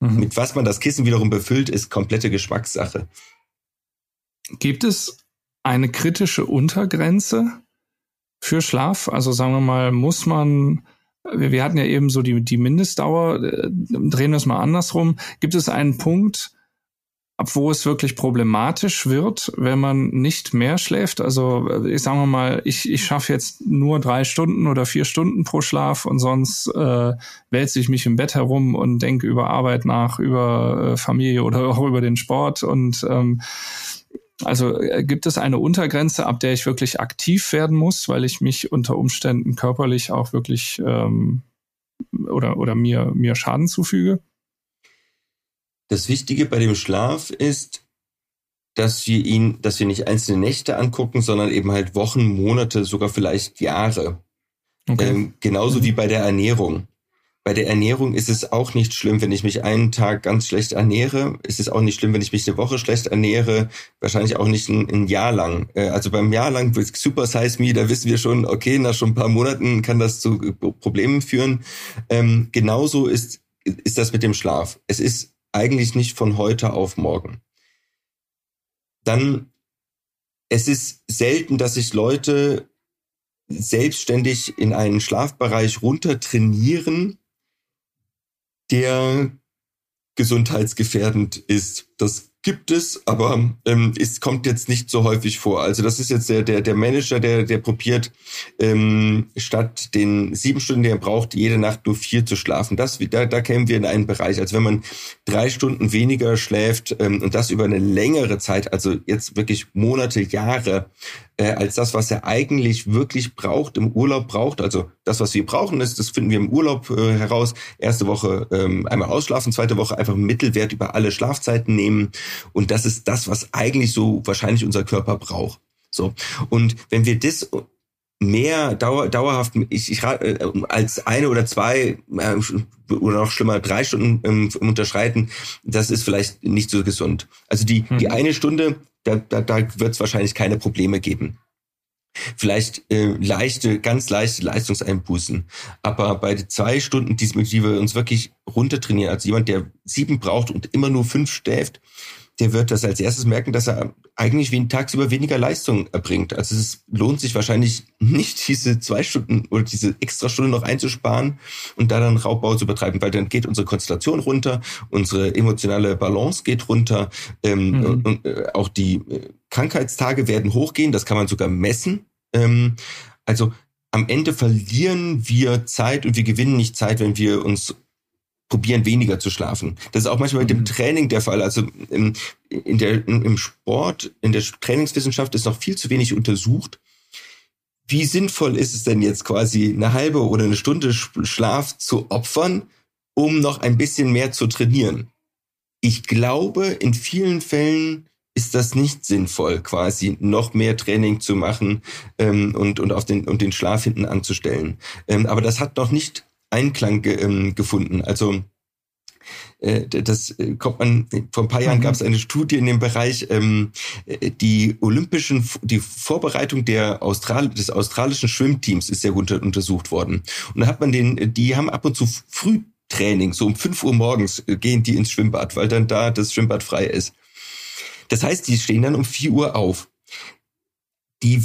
Mhm. Mit was man das Kissen wiederum befüllt, ist komplette Geschmackssache. Gibt es eine kritische Untergrenze für Schlaf? Also sagen wir mal, muss man, wir, wir hatten ja eben so die, die Mindestdauer, äh, drehen wir es mal andersrum. Gibt es einen Punkt, ab wo es wirklich problematisch wird, wenn man nicht mehr schläft. Also ich sage mal, ich, ich schaffe jetzt nur drei Stunden oder vier Stunden pro Schlaf und sonst äh, wälze ich mich im Bett herum und denke über Arbeit nach, über äh, Familie oder auch über den Sport. Und ähm, Also äh, gibt es eine Untergrenze, ab der ich wirklich aktiv werden muss, weil ich mich unter Umständen körperlich auch wirklich ähm, oder, oder mir, mir Schaden zufüge? Das Wichtige bei dem Schlaf ist, dass wir ihn, dass wir nicht einzelne Nächte angucken, sondern eben halt Wochen, Monate, sogar vielleicht Jahre. Okay. Ähm, genauso mhm. wie bei der Ernährung. Bei der Ernährung ist es auch nicht schlimm, wenn ich mich einen Tag ganz schlecht ernähre. Es ist auch nicht schlimm, wenn ich mich eine Woche schlecht ernähre. Wahrscheinlich auch nicht ein, ein Jahr lang. Äh, also beim Jahr lang Super Size Me, da wissen wir schon, okay, nach schon ein paar Monaten kann das zu Problemen führen. Ähm, genauso ist, ist das mit dem Schlaf. Es ist eigentlich nicht von heute auf morgen. Dann, es ist selten, dass sich Leute selbstständig in einen Schlafbereich runter trainieren, der gesundheitsgefährdend ist. Das gibt es, aber ähm, es kommt jetzt nicht so häufig vor. Also das ist jetzt der, der, der Manager, der, der probiert, ähm, statt den sieben Stunden, die er braucht, jede Nacht nur vier zu schlafen. Das, da, da kämen wir in einen Bereich. Also wenn man drei Stunden weniger schläft ähm, und das über eine längere Zeit, also jetzt wirklich Monate, Jahre, äh, als das, was er eigentlich wirklich braucht, im Urlaub braucht. Also das, was wir brauchen, ist, das finden wir im Urlaub äh, heraus. Erste Woche ähm, einmal ausschlafen, zweite Woche einfach Mittelwert über alle Schlafzeiten nehmen. Und das ist das, was eigentlich so wahrscheinlich unser Körper braucht. So. Und wenn wir das mehr dauer, dauerhaft ich, ich, äh, als eine oder zwei äh, oder noch schlimmer drei Stunden ähm, unterschreiten, das ist vielleicht nicht so gesund. Also die, mhm. die eine Stunde da, da, da wird es wahrscheinlich keine Probleme geben. Vielleicht äh, leichte, ganz leichte Leistungseinbußen. Aber bei zwei Stunden, die, die wir uns wirklich runtertrainieren, also jemand, der sieben braucht und immer nur fünf schläft, der wird das als erstes merken, dass er eigentlich wie tagsüber weniger Leistung erbringt. Also es lohnt sich wahrscheinlich nicht, diese zwei Stunden oder diese extra Stunde noch einzusparen und da dann Raubbau zu betreiben, weil dann geht unsere Konzentration runter, unsere emotionale Balance geht runter, ähm, mhm. und äh, auch die äh, Krankheitstage werden hochgehen, das kann man sogar messen. Ähm, also am Ende verlieren wir Zeit und wir gewinnen nicht Zeit, wenn wir uns probieren, weniger zu schlafen. Das ist auch manchmal mit dem mhm. Training der Fall. Also im, in der, im Sport, in der Trainingswissenschaft ist noch viel zu wenig untersucht. Wie sinnvoll ist es denn jetzt quasi eine halbe oder eine Stunde Schlaf zu opfern, um noch ein bisschen mehr zu trainieren? Ich glaube, in vielen Fällen ist das nicht sinnvoll, quasi noch mehr Training zu machen ähm, und, und auf den, und den Schlaf hinten anzustellen. Ähm, aber das hat noch nicht Einklang ge, ähm, gefunden. Also äh, das äh, kommt man, vor ein paar Jahren mhm. gab es eine Studie in dem Bereich, ähm, äh, die olympischen, die Vorbereitung der Austral des australischen Schwimmteams ist sehr gut untersucht worden. Und da hat man den, die haben ab und zu Frühtraining, so um fünf Uhr morgens gehen die ins Schwimmbad, weil dann da das Schwimmbad frei ist. Das heißt, die stehen dann um vier Uhr auf. Die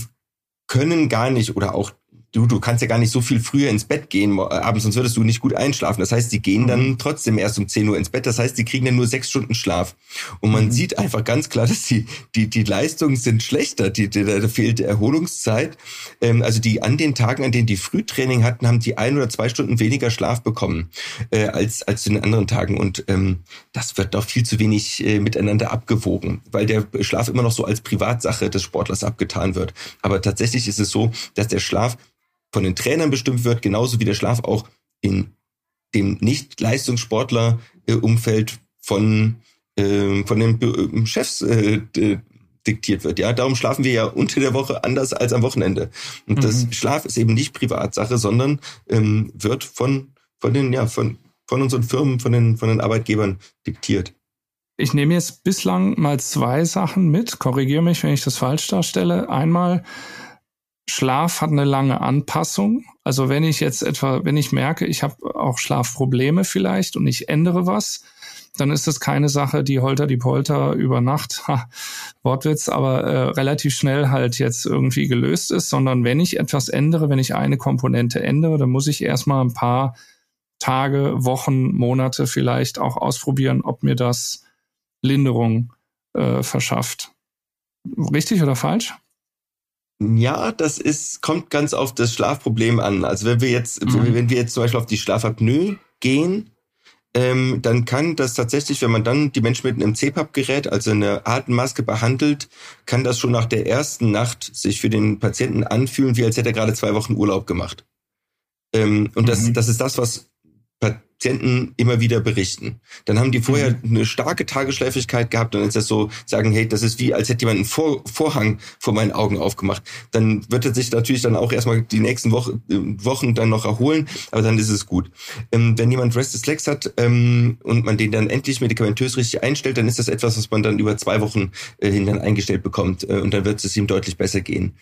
können gar nicht oder auch du, du kannst ja gar nicht so viel früher ins Bett gehen äh, abends, sonst würdest du nicht gut einschlafen. Das heißt, die gehen dann mhm. trotzdem erst um 10 Uhr ins Bett. Das heißt, die kriegen dann nur sechs Stunden Schlaf. Und man mhm. sieht einfach ganz klar, dass die, die, die Leistungen sind schlechter. Die, die, da fehlt Erholungszeit. Ähm, also die an den Tagen, an denen die Frühtraining hatten, haben die ein oder zwei Stunden weniger Schlaf bekommen äh, als, als zu den anderen Tagen. Und ähm, das wird doch viel zu wenig äh, miteinander abgewogen, weil der Schlaf immer noch so als Privatsache des Sportlers abgetan wird. Aber tatsächlich ist es so, dass der Schlaf von den Trainern bestimmt wird, genauso wie der Schlaf auch in dem Nicht-Leistungssportler-Umfeld von, äh, von den äh, Chefs äh, diktiert wird. Ja, darum schlafen wir ja unter der Woche anders als am Wochenende. Und mhm. das Schlaf ist eben nicht Privatsache, sondern ähm, wird von, von den, ja, von, von unseren Firmen, von den, von den Arbeitgebern diktiert. Ich nehme jetzt bislang mal zwei Sachen mit. Korrigiere mich, wenn ich das falsch darstelle. Einmal, Schlaf hat eine lange Anpassung. Also wenn ich jetzt etwa, wenn ich merke, ich habe auch Schlafprobleme vielleicht und ich ändere was, dann ist das keine Sache, die holter die Polter über Nacht, ha, Wortwitz, aber äh, relativ schnell halt jetzt irgendwie gelöst ist, sondern wenn ich etwas ändere, wenn ich eine Komponente ändere, dann muss ich erstmal ein paar Tage, Wochen, Monate vielleicht auch ausprobieren, ob mir das Linderung äh, verschafft. Richtig oder falsch? Ja, das ist, kommt ganz auf das Schlafproblem an. Also wenn wir jetzt, mhm. wenn wir jetzt zum Beispiel auf die Schlafapnoe gehen, ähm, dann kann das tatsächlich, wenn man dann die Menschen mit einem CPAP-Gerät, also eine Atemmaske behandelt, kann das schon nach der ersten Nacht sich für den Patienten anfühlen, wie als hätte er gerade zwei Wochen Urlaub gemacht. Ähm, und mhm. das, das ist das, was Patienten immer wieder berichten. Dann haben die vorher mhm. eine starke Tagesschläfrigkeit gehabt und ist das so, sagen, hey, das ist wie, als hätte jemand einen Vor Vorhang vor meinen Augen aufgemacht. Dann wird er sich natürlich dann auch erstmal die nächsten Woche, äh, Wochen dann noch erholen, aber dann ist es gut. Ähm, wenn jemand Restless Legs hat ähm, und man den dann endlich medikamentös richtig einstellt, dann ist das etwas, was man dann über zwei Wochen äh, hin dann eingestellt bekommt äh, und dann wird es ihm deutlich besser gehen.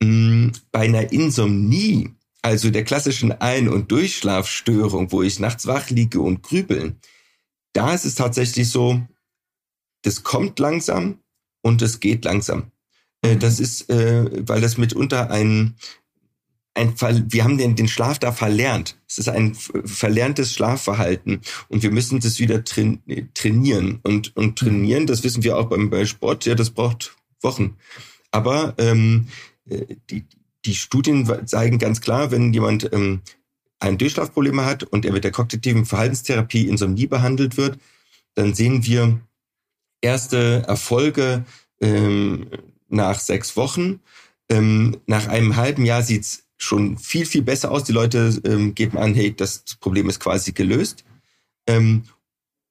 Ähm, bei einer Insomnie also der klassischen Ein- und Durchschlafstörung, wo ich nachts wach liege und grübeln, da ist es tatsächlich so, das kommt langsam und es geht langsam. Äh, mhm. Das ist, äh, weil das mitunter ein, ein wir haben den, den Schlaf da verlernt. Es ist ein verlerntes Schlafverhalten und wir müssen das wieder trainieren. Und, und mhm. trainieren, das wissen wir auch beim, beim Sport, ja, das braucht Wochen. Aber ähm, äh, die, die Studien zeigen ganz klar, wenn jemand ähm, ein Durchschlafproblem hat und er mit der kognitiven Verhaltenstherapie Insomnie behandelt wird, dann sehen wir erste Erfolge ähm, nach sechs Wochen. Ähm, nach einem halben Jahr sieht's schon viel, viel besser aus. Die Leute ähm, geben an, hey, das Problem ist quasi gelöst. Ähm,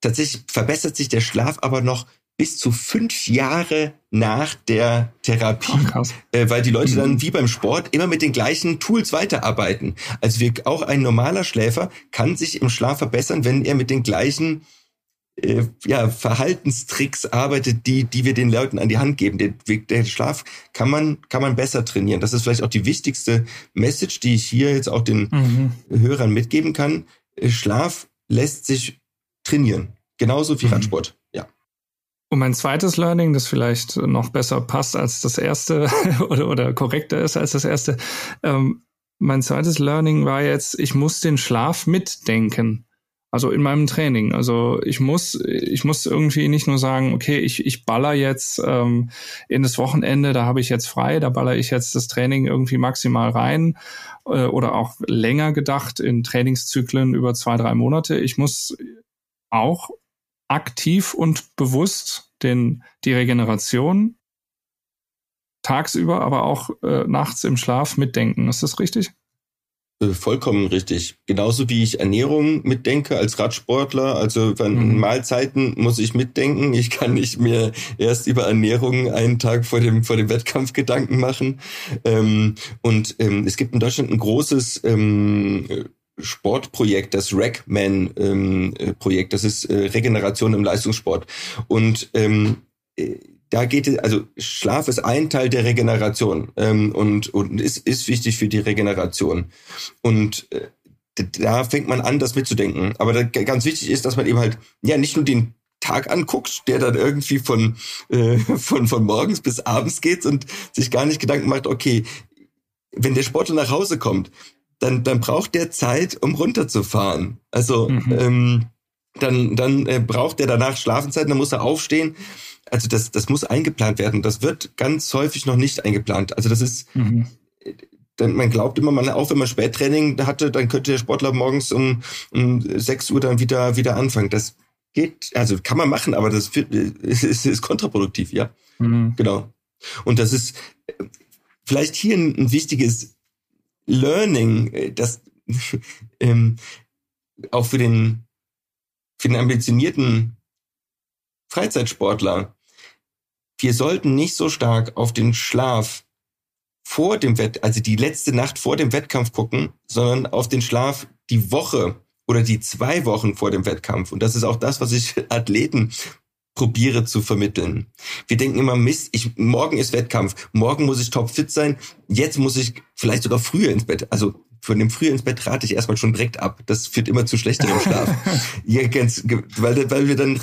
tatsächlich verbessert sich der Schlaf aber noch bis zu fünf Jahre nach der Therapie, oh, äh, weil die Leute dann mhm. wie beim Sport immer mit den gleichen Tools weiterarbeiten. Also wir, auch ein normaler Schläfer kann sich im Schlaf verbessern, wenn er mit den gleichen äh, ja, Verhaltenstricks arbeitet, die, die wir den Leuten an die Hand geben. Der, der Schlaf kann man, kann man besser trainieren. Das ist vielleicht auch die wichtigste Message, die ich hier jetzt auch den mhm. Hörern mitgeben kann. Äh, Schlaf lässt sich trainieren. Genauso wie mhm. Und mein zweites Learning, das vielleicht noch besser passt als das erste oder, oder korrekter ist als das erste, ähm, mein zweites Learning war jetzt, ich muss den Schlaf mitdenken. Also in meinem Training. Also ich muss, ich muss irgendwie nicht nur sagen, okay, ich, ich baller jetzt ähm, in das Wochenende, da habe ich jetzt frei, da baller ich jetzt das Training irgendwie maximal rein äh, oder auch länger gedacht in Trainingszyklen über zwei, drei Monate. Ich muss auch aktiv und bewusst den, die Regeneration tagsüber, aber auch äh, nachts im Schlaf mitdenken. Ist das richtig? Äh, vollkommen richtig. Genauso wie ich Ernährung mitdenke als Radsportler. Also bei mhm. Mahlzeiten muss ich mitdenken. Ich kann nicht mehr erst über Ernährung einen Tag vor dem, vor dem Wettkampf Gedanken machen. Ähm, und ähm, es gibt in Deutschland ein großes ähm, Sportprojekt, das RECMAN-Projekt, ähm, das ist äh, Regeneration im Leistungssport. Und ähm, äh, da geht es, also Schlaf ist ein Teil der Regeneration ähm, und, und ist, ist wichtig für die Regeneration. Und äh, da fängt man an, das mitzudenken. Aber da, ganz wichtig ist, dass man eben halt ja nicht nur den Tag anguckt, der dann irgendwie von, äh, von, von morgens bis abends geht und sich gar nicht Gedanken macht, okay, wenn der Sportler nach Hause kommt, dann, dann braucht der Zeit, um runterzufahren. Also mhm. ähm, dann, dann äh, braucht er danach Schlafenszeit, dann muss er aufstehen. Also das, das muss eingeplant werden. Das wird ganz häufig noch nicht eingeplant. Also das ist, mhm. dann, man glaubt immer, man, auch wenn man Spättraining hatte, dann könnte der Sportler morgens um, um 6 Uhr dann wieder, wieder anfangen. Das geht, also kann man machen, aber das ist, ist kontraproduktiv, ja. Mhm. Genau. Und das ist vielleicht hier ein, ein wichtiges Learning, äh, das ähm, auch für den, für den ambitionierten Freizeitsportler, wir sollten nicht so stark auf den Schlaf vor dem Wett, also die letzte Nacht vor dem Wettkampf gucken, sondern auf den Schlaf die Woche oder die zwei Wochen vor dem Wettkampf. Und das ist auch das, was ich Athleten probiere zu vermitteln. Wir denken immer, Mist, ich, morgen ist Wettkampf, morgen muss ich topfit sein, jetzt muss ich vielleicht sogar früher ins Bett. Also von dem früher ins Bett rate ich erstmal schon direkt ab. Das führt immer zu schlechterem Schlaf. ja, ganz, weil, weil wir dann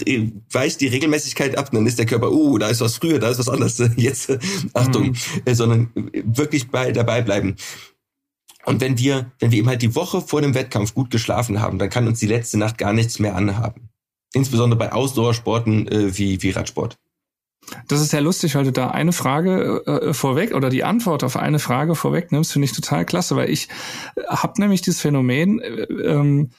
weicht die Regelmäßigkeit ab, dann ist der Körper, oh, da ist was früher, da ist was anderes. Jetzt, Achtung, mhm. Äh, sondern wirklich bei, dabei bleiben. Und wenn wir, wenn wir eben halt die Woche vor dem Wettkampf gut geschlafen haben, dann kann uns die letzte Nacht gar nichts mehr anhaben. Insbesondere bei Ausdauersporten äh, wie, wie Radsport. Das ist sehr lustig, weil du da eine Frage äh, vorweg oder die Antwort auf eine Frage vorweg nimmst, finde ich total klasse, weil ich äh, habe nämlich dieses Phänomen, äh, ähm,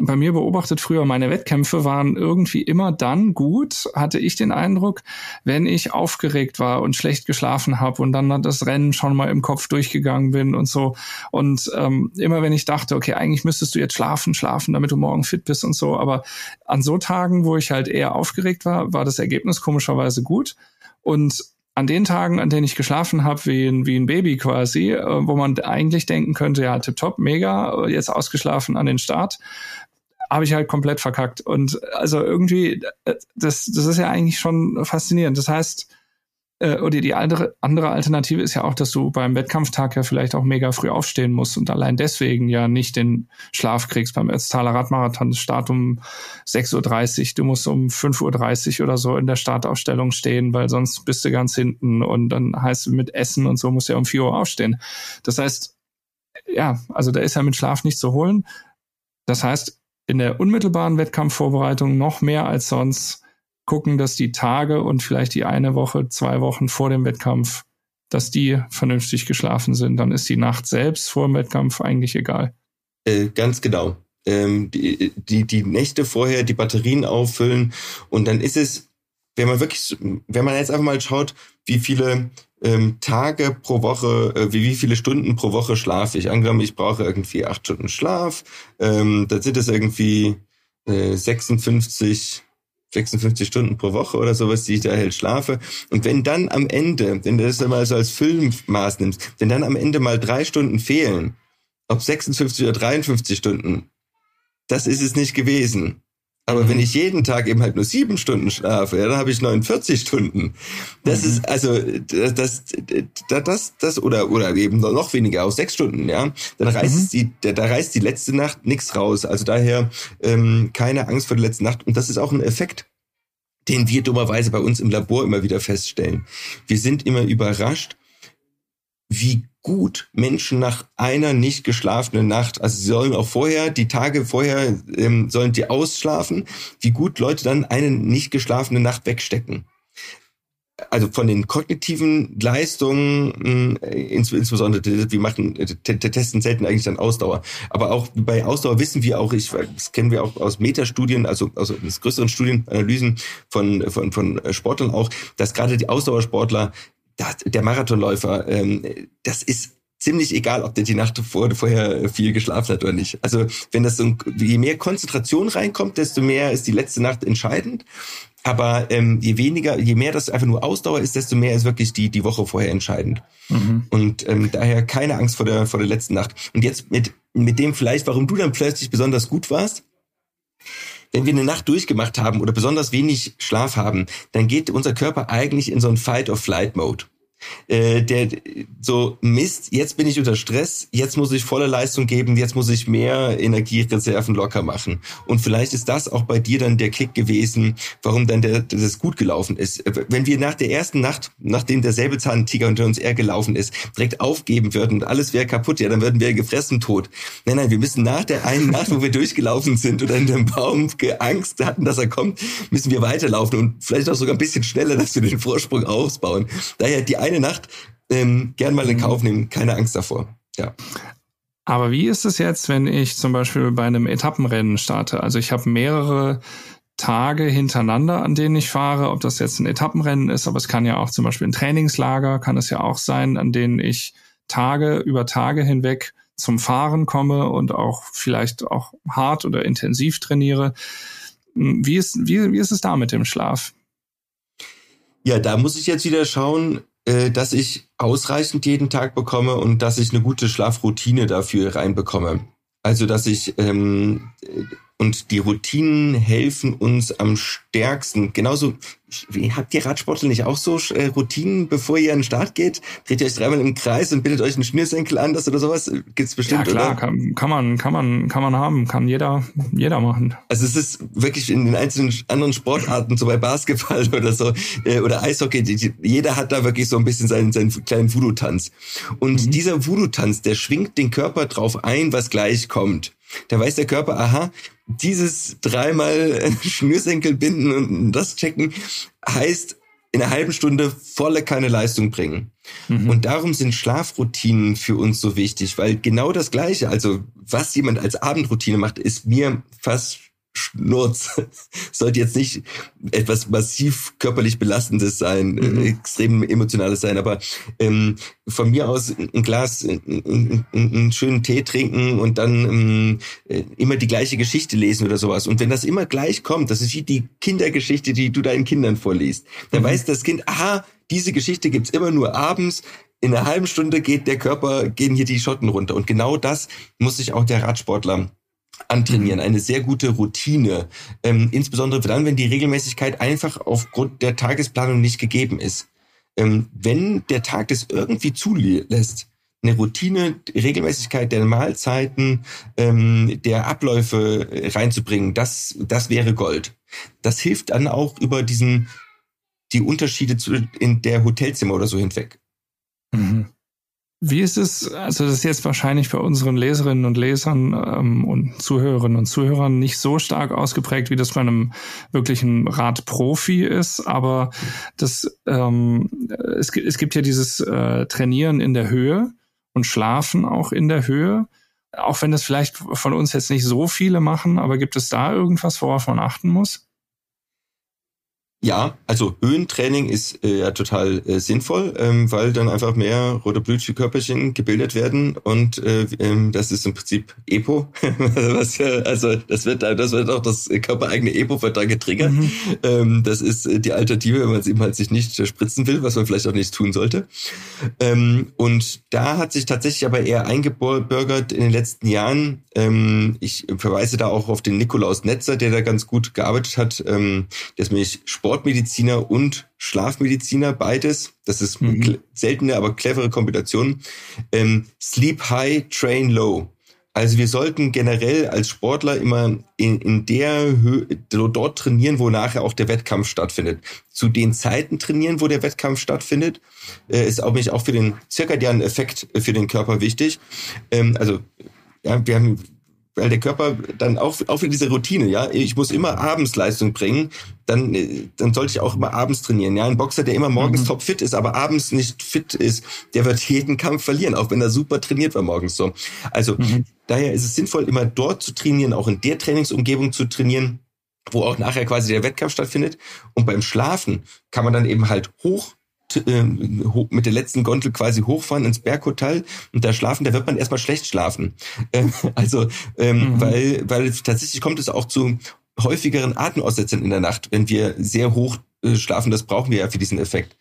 bei mir beobachtet früher, meine Wettkämpfe waren irgendwie immer dann gut, hatte ich den Eindruck, wenn ich aufgeregt war und schlecht geschlafen habe und dann das Rennen schon mal im Kopf durchgegangen bin und so. Und ähm, immer wenn ich dachte, okay, eigentlich müsstest du jetzt schlafen, schlafen, damit du morgen fit bist und so. Aber an so Tagen, wo ich halt eher aufgeregt war, war das Ergebnis komischerweise gut. Und an den Tagen, an denen ich geschlafen habe, wie ein, wie ein Baby quasi, äh, wo man eigentlich denken könnte, ja, tipptopp, mega, jetzt ausgeschlafen an den Start, habe ich halt komplett verkackt. Und also irgendwie, äh, das, das ist ja eigentlich schon faszinierend. Das heißt, äh, oder die andere, andere Alternative ist ja auch, dass du beim Wettkampftag ja vielleicht auch mega früh aufstehen musst und allein deswegen ja nicht den Schlaf kriegst. Beim Ötztaler Radmarathon Start um 6.30 Uhr, du musst um 5.30 Uhr oder so in der Startaufstellung stehen, weil sonst bist du ganz hinten und dann heißt es mit Essen und so musst du ja um 4 Uhr aufstehen. Das heißt, ja, also da ist ja mit Schlaf nicht zu holen. Das heißt, in der unmittelbaren Wettkampfvorbereitung noch mehr als sonst gucken, dass die Tage und vielleicht die eine Woche, zwei Wochen vor dem Wettkampf, dass die vernünftig geschlafen sind. Dann ist die Nacht selbst vor dem Wettkampf eigentlich egal. Äh, ganz genau. Ähm, die, die, die Nächte vorher die Batterien auffüllen und dann ist es, wenn man wirklich, wenn man jetzt einfach mal schaut, wie viele ähm, Tage pro Woche, äh, wie, wie viele Stunden pro Woche schlafe ich. Angenommen, ich brauche irgendwie acht Stunden Schlaf, ähm, dann sind es irgendwie äh, 56 56 Stunden pro Woche oder sowas, die ich da halt schlafe. Und wenn dann am Ende, wenn du das mal so als Filmmaß nimmst, wenn dann am Ende mal drei Stunden fehlen, ob 56 oder 53 Stunden, das ist es nicht gewesen. Aber mhm. wenn ich jeden Tag eben halt nur sieben Stunden schlafe, ja, dann habe ich 49 Stunden. Das mhm. ist also das, das, das, das oder oder eben noch weniger, auch sechs Stunden, ja. Dann reißt mhm. die, da, reißt die letzte Nacht nichts raus. Also daher ähm, keine Angst vor der letzten Nacht. Und das ist auch ein Effekt, den wir dummerweise bei uns im Labor immer wieder feststellen. Wir sind immer überrascht, wie gut Menschen nach einer nicht geschlafenen Nacht, also sie sollen auch vorher, die Tage vorher ähm, sollen die ausschlafen, wie gut Leute dann eine nicht geschlafene Nacht wegstecken. Also von den kognitiven Leistungen, äh, ins, insbesondere, wir machen, testen selten eigentlich dann Ausdauer. Aber auch bei Ausdauer wissen wir auch, ich, das kennen wir auch aus Metastudien, also aus größeren Studienanalysen von, von, von Sportlern auch, dass gerade die Ausdauersportler der Marathonläufer, ähm, das ist ziemlich egal, ob der die Nacht vor, vorher viel geschlafen hat oder nicht. Also wenn das so, je mehr Konzentration reinkommt, desto mehr ist die letzte Nacht entscheidend. Aber ähm, je weniger, je mehr das einfach nur Ausdauer ist, desto mehr ist wirklich die die Woche vorher entscheidend. Mhm. Und ähm, daher keine Angst vor der vor der letzten Nacht. Und jetzt mit mit dem vielleicht, warum du dann plötzlich besonders gut warst wenn wir eine Nacht durchgemacht haben oder besonders wenig Schlaf haben, dann geht unser Körper eigentlich in so einen Fight-or-Flight-Mode äh, der so Mist, jetzt bin ich unter Stress, jetzt muss ich volle Leistung geben, jetzt muss ich mehr Energiereserven locker machen. Und vielleicht ist das auch bei dir dann der Kick gewesen, warum dann der, das gut gelaufen ist. Wenn wir nach der ersten Nacht, nachdem der Säbelzahntiger unter uns eher gelaufen ist, direkt aufgeben würden und alles wäre kaputt, ja, dann würden wir gefressen tot. Nein, nein, wir müssen nach der einen Nacht, wo wir durchgelaufen sind oder in dem Baum Angst hatten, dass er kommt, müssen wir weiterlaufen und vielleicht auch sogar ein bisschen schneller, dass wir den Vorsprung ausbauen. Daher die eine Nacht ähm, gern mal in mhm. Kauf nehmen, keine Angst davor. Ja. Aber wie ist es jetzt, wenn ich zum Beispiel bei einem Etappenrennen starte? Also ich habe mehrere Tage hintereinander, an denen ich fahre, ob das jetzt ein Etappenrennen ist, aber es kann ja auch zum Beispiel ein Trainingslager, kann es ja auch sein, an denen ich Tage über Tage hinweg zum Fahren komme und auch vielleicht auch hart oder intensiv trainiere. Wie ist, wie, wie ist es da mit dem Schlaf? Ja, da muss ich jetzt wieder schauen, äh, dass ich ausreichend jeden Tag bekomme und dass ich eine gute Schlafroutine dafür reinbekomme. Also dass ich ähm, und die Routinen helfen uns am stärksten. Genauso, wie, habt ihr Radsportler nicht auch so äh, Routinen, bevor ihr an den Start geht? Dreht ihr euch dreimal im Kreis und bildet euch einen Schnürsenkel anders oder sowas? Gibt's bestimmt, ja, klar, oder? Kann, kann man, kann man, kann man haben, kann jeder, jeder machen. Also es ist wirklich in den einzelnen anderen Sportarten, so bei Basketball oder so, äh, oder Eishockey, die, jeder hat da wirklich so ein bisschen seinen, seinen kleinen Voodoo-Tanz. Und mhm. dieser Voodoo-Tanz, der schwingt den Körper drauf ein, was gleich kommt. Da weiß der Körper, aha, dieses dreimal Schnürsenkel binden und das checken heißt in einer halben Stunde volle keine Leistung bringen. Mhm. Und darum sind Schlafroutinen für uns so wichtig, weil genau das Gleiche, also was jemand als Abendroutine macht, ist mir fast Schnurz. Sollte jetzt nicht etwas massiv körperlich belastendes sein, mhm. äh, extrem emotionales sein, aber ähm, von mir aus ein Glas, einen, einen schönen Tee trinken und dann ähm, äh, immer die gleiche Geschichte lesen oder sowas. Und wenn das immer gleich kommt, das ist wie die Kindergeschichte, die du deinen Kindern vorliest, dann mhm. weiß das Kind, aha, diese Geschichte gibt's immer nur abends. In einer halben Stunde geht der Körper, gehen hier die Schotten runter. Und genau das muss sich auch der Radsportler antrainieren, eine sehr gute Routine. Ähm, insbesondere dann, wenn die Regelmäßigkeit einfach aufgrund der Tagesplanung nicht gegeben ist. Ähm, wenn der Tag das irgendwie zulässt, eine Routine, Regelmäßigkeit der Mahlzeiten, ähm, der Abläufe reinzubringen, das, das wäre Gold. Das hilft dann auch über diesen, die Unterschiede zu, in der Hotelzimmer oder so hinweg. Mhm. Wie ist es, also das ist jetzt wahrscheinlich bei unseren Leserinnen und Lesern ähm, und Zuhörerinnen und Zuhörern nicht so stark ausgeprägt, wie das bei einem wirklichen Radprofi ist, aber das, ähm, es, es gibt ja dieses äh, Trainieren in der Höhe und Schlafen auch in der Höhe. Auch wenn das vielleicht von uns jetzt nicht so viele machen, aber gibt es da irgendwas, worauf man achten muss? Ja, also Höhentraining ist äh, ja total äh, sinnvoll, ähm, weil dann einfach mehr rote Blütkörperchen gebildet werden und äh, ähm, das ist im Prinzip EPO. Was ja, also das wird das wird auch das körpereigene EPO wird da getriggert. Mhm. Ähm, das ist äh, die Alternative, wenn man es eben halt sich nicht spritzen will, was man vielleicht auch nicht tun sollte. Ähm, und da hat sich tatsächlich aber eher eingebürgert in den letzten Jahren. Ähm, ich verweise da auch auf den Nikolaus Netzer, der da ganz gut gearbeitet hat. Ähm, der ist nämlich Sport Sportmediziner und Schlafmediziner, beides. Das ist mhm. seltene, aber clevere Kombination. Ähm, Sleep High, Train Low. Also wir sollten generell als Sportler immer in, in der Höhe, dort trainieren, wo nachher auch der Wettkampf stattfindet. Zu den Zeiten trainieren, wo der Wettkampf stattfindet, äh, ist auch, auch für den zirkadianen Effekt für den Körper wichtig. Ähm, also ja, wir haben weil der Körper dann auch, auch für diese Routine, ja, ich muss immer abends Leistung bringen, dann, dann sollte ich auch immer abends trainieren. Ja, ein Boxer, der immer morgens mhm. top fit ist, aber abends nicht fit ist, der wird jeden Kampf verlieren, auch wenn er super trainiert war morgens so. Also mhm. daher ist es sinnvoll, immer dort zu trainieren, auch in der Trainingsumgebung zu trainieren, wo auch nachher quasi der Wettkampf stattfindet. Und beim Schlafen kann man dann eben halt hoch ähm, mit der letzten Gondel quasi hochfahren ins Berghotel und da schlafen, da wird man erstmal schlecht schlafen. Ähm, also, ähm, mhm. weil, weil tatsächlich kommt es auch zu häufigeren Atemaussetzern in der Nacht, wenn wir sehr hoch äh, schlafen. Das brauchen wir ja für diesen Effekt.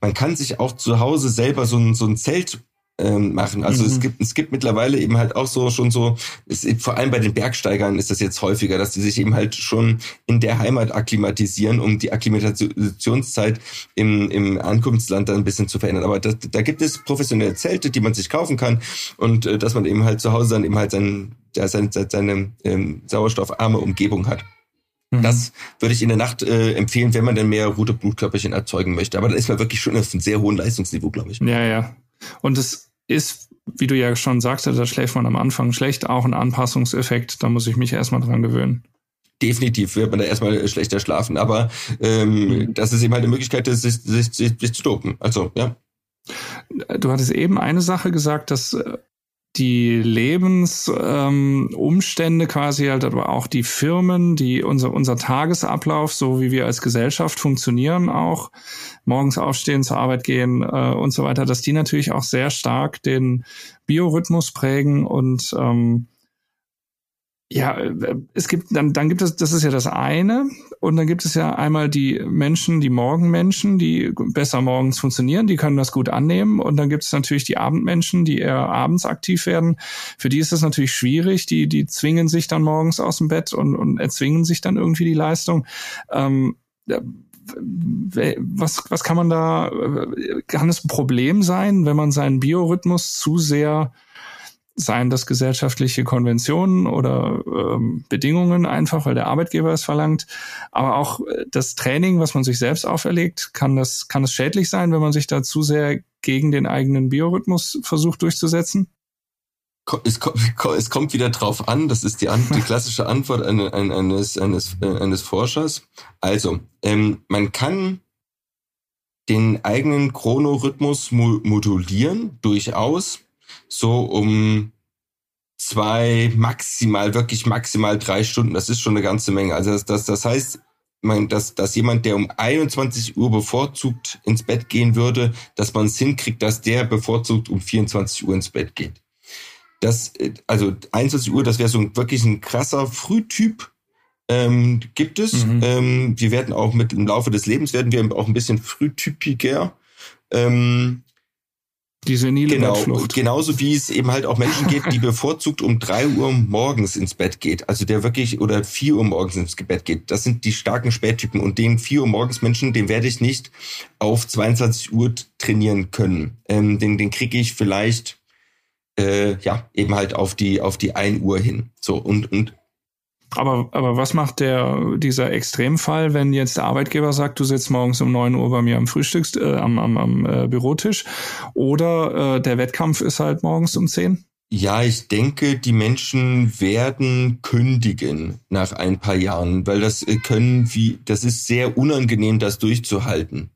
Man kann sich auch zu Hause selber so ein, so ein Zelt ähm, machen. Also mhm. es gibt es gibt mittlerweile eben halt auch so schon so, es, vor allem bei den Bergsteigern ist das jetzt häufiger, dass die sich eben halt schon in der Heimat akklimatisieren, um die Akklimatationszeit im, im Ankunftsland dann ein bisschen zu verändern. Aber das, da gibt es professionelle Zelte, die man sich kaufen kann und äh, dass man eben halt zu Hause dann eben halt sein, ja, seine, seine ähm, sauerstoffarme Umgebung hat. Mhm. Das würde ich in der Nacht äh, empfehlen, wenn man dann mehr rote Blutkörperchen erzeugen möchte. Aber dann ist man wirklich schon auf einem sehr hohen Leistungsniveau, glaube ich. Ja, ja. Und es ist, wie du ja schon sagtest, da schläft man am Anfang schlecht, auch ein Anpassungseffekt. Da muss ich mich erstmal dran gewöhnen. Definitiv wird man da erstmal schlechter schlafen, aber ähm, mhm. das ist eben halt eine Möglichkeit, sich, sich, sich, sich zu dopen. Also, ja. Du hattest eben eine Sache gesagt, dass äh, die Lebensumstände ähm, quasi halt, aber auch die Firmen, die unser, unser Tagesablauf, so wie wir als Gesellschaft funktionieren, auch morgens aufstehen, zur Arbeit gehen äh, und so weiter, dass die natürlich auch sehr stark den Biorhythmus prägen und ähm, ja, es gibt, dann, dann gibt es, das ist ja das eine. Und dann gibt es ja einmal die Menschen, die Morgenmenschen, die besser morgens funktionieren, die können das gut annehmen. Und dann gibt es natürlich die Abendmenschen, die eher abends aktiv werden. Für die ist das natürlich schwierig. Die, die zwingen sich dann morgens aus dem Bett und, und erzwingen sich dann irgendwie die Leistung. Ähm, was, was kann man da, kann es ein Problem sein, wenn man seinen Biorhythmus zu sehr seien das gesellschaftliche Konventionen oder ähm, Bedingungen einfach, weil der Arbeitgeber es verlangt. Aber auch äh, das Training, was man sich selbst auferlegt, kann das, kann es schädlich sein, wenn man sich da zu sehr gegen den eigenen Biorhythmus versucht durchzusetzen? Es, es kommt wieder drauf an, das ist die, die klassische Antwort eines, eines, äh, eines Forschers. Also, ähm, man kann den eigenen Chronorhythmus modulieren, durchaus. So um zwei, maximal, wirklich maximal drei Stunden. Das ist schon eine ganze Menge. Also das, das, das heißt, mein, dass, dass jemand, der um 21 Uhr bevorzugt ins Bett gehen würde, dass man es hinkriegt, dass der bevorzugt um 24 Uhr ins Bett geht. Das, also 21 Uhr, das wäre so ein, wirklich ein krasser Frühtyp. Ähm, gibt es. Mhm. Ähm, wir werden auch mit im Laufe des Lebens werden wir auch ein bisschen frühtypiger. Ähm, die senile genau, Bettflucht. Genauso wie es eben halt auch Menschen gibt, die bevorzugt um drei Uhr morgens ins Bett geht. Also der wirklich oder vier Uhr morgens ins Bett geht. Das sind die starken Spättypen. Und den vier Uhr morgens Menschen, den werde ich nicht auf 22 Uhr trainieren können. Ähm, den den kriege ich vielleicht äh, ja eben halt auf die auf die 1 Uhr hin. So und und aber, aber was macht der, dieser Extremfall, wenn jetzt der Arbeitgeber sagt, du sitzt morgens um neun Uhr bei mir am Frühstücks, äh, am, am, am äh, Bürotisch oder äh, der Wettkampf ist halt morgens um zehn? Ja, ich denke, die Menschen werden kündigen nach ein paar Jahren, weil das äh, können wie, das ist sehr unangenehm, das durchzuhalten.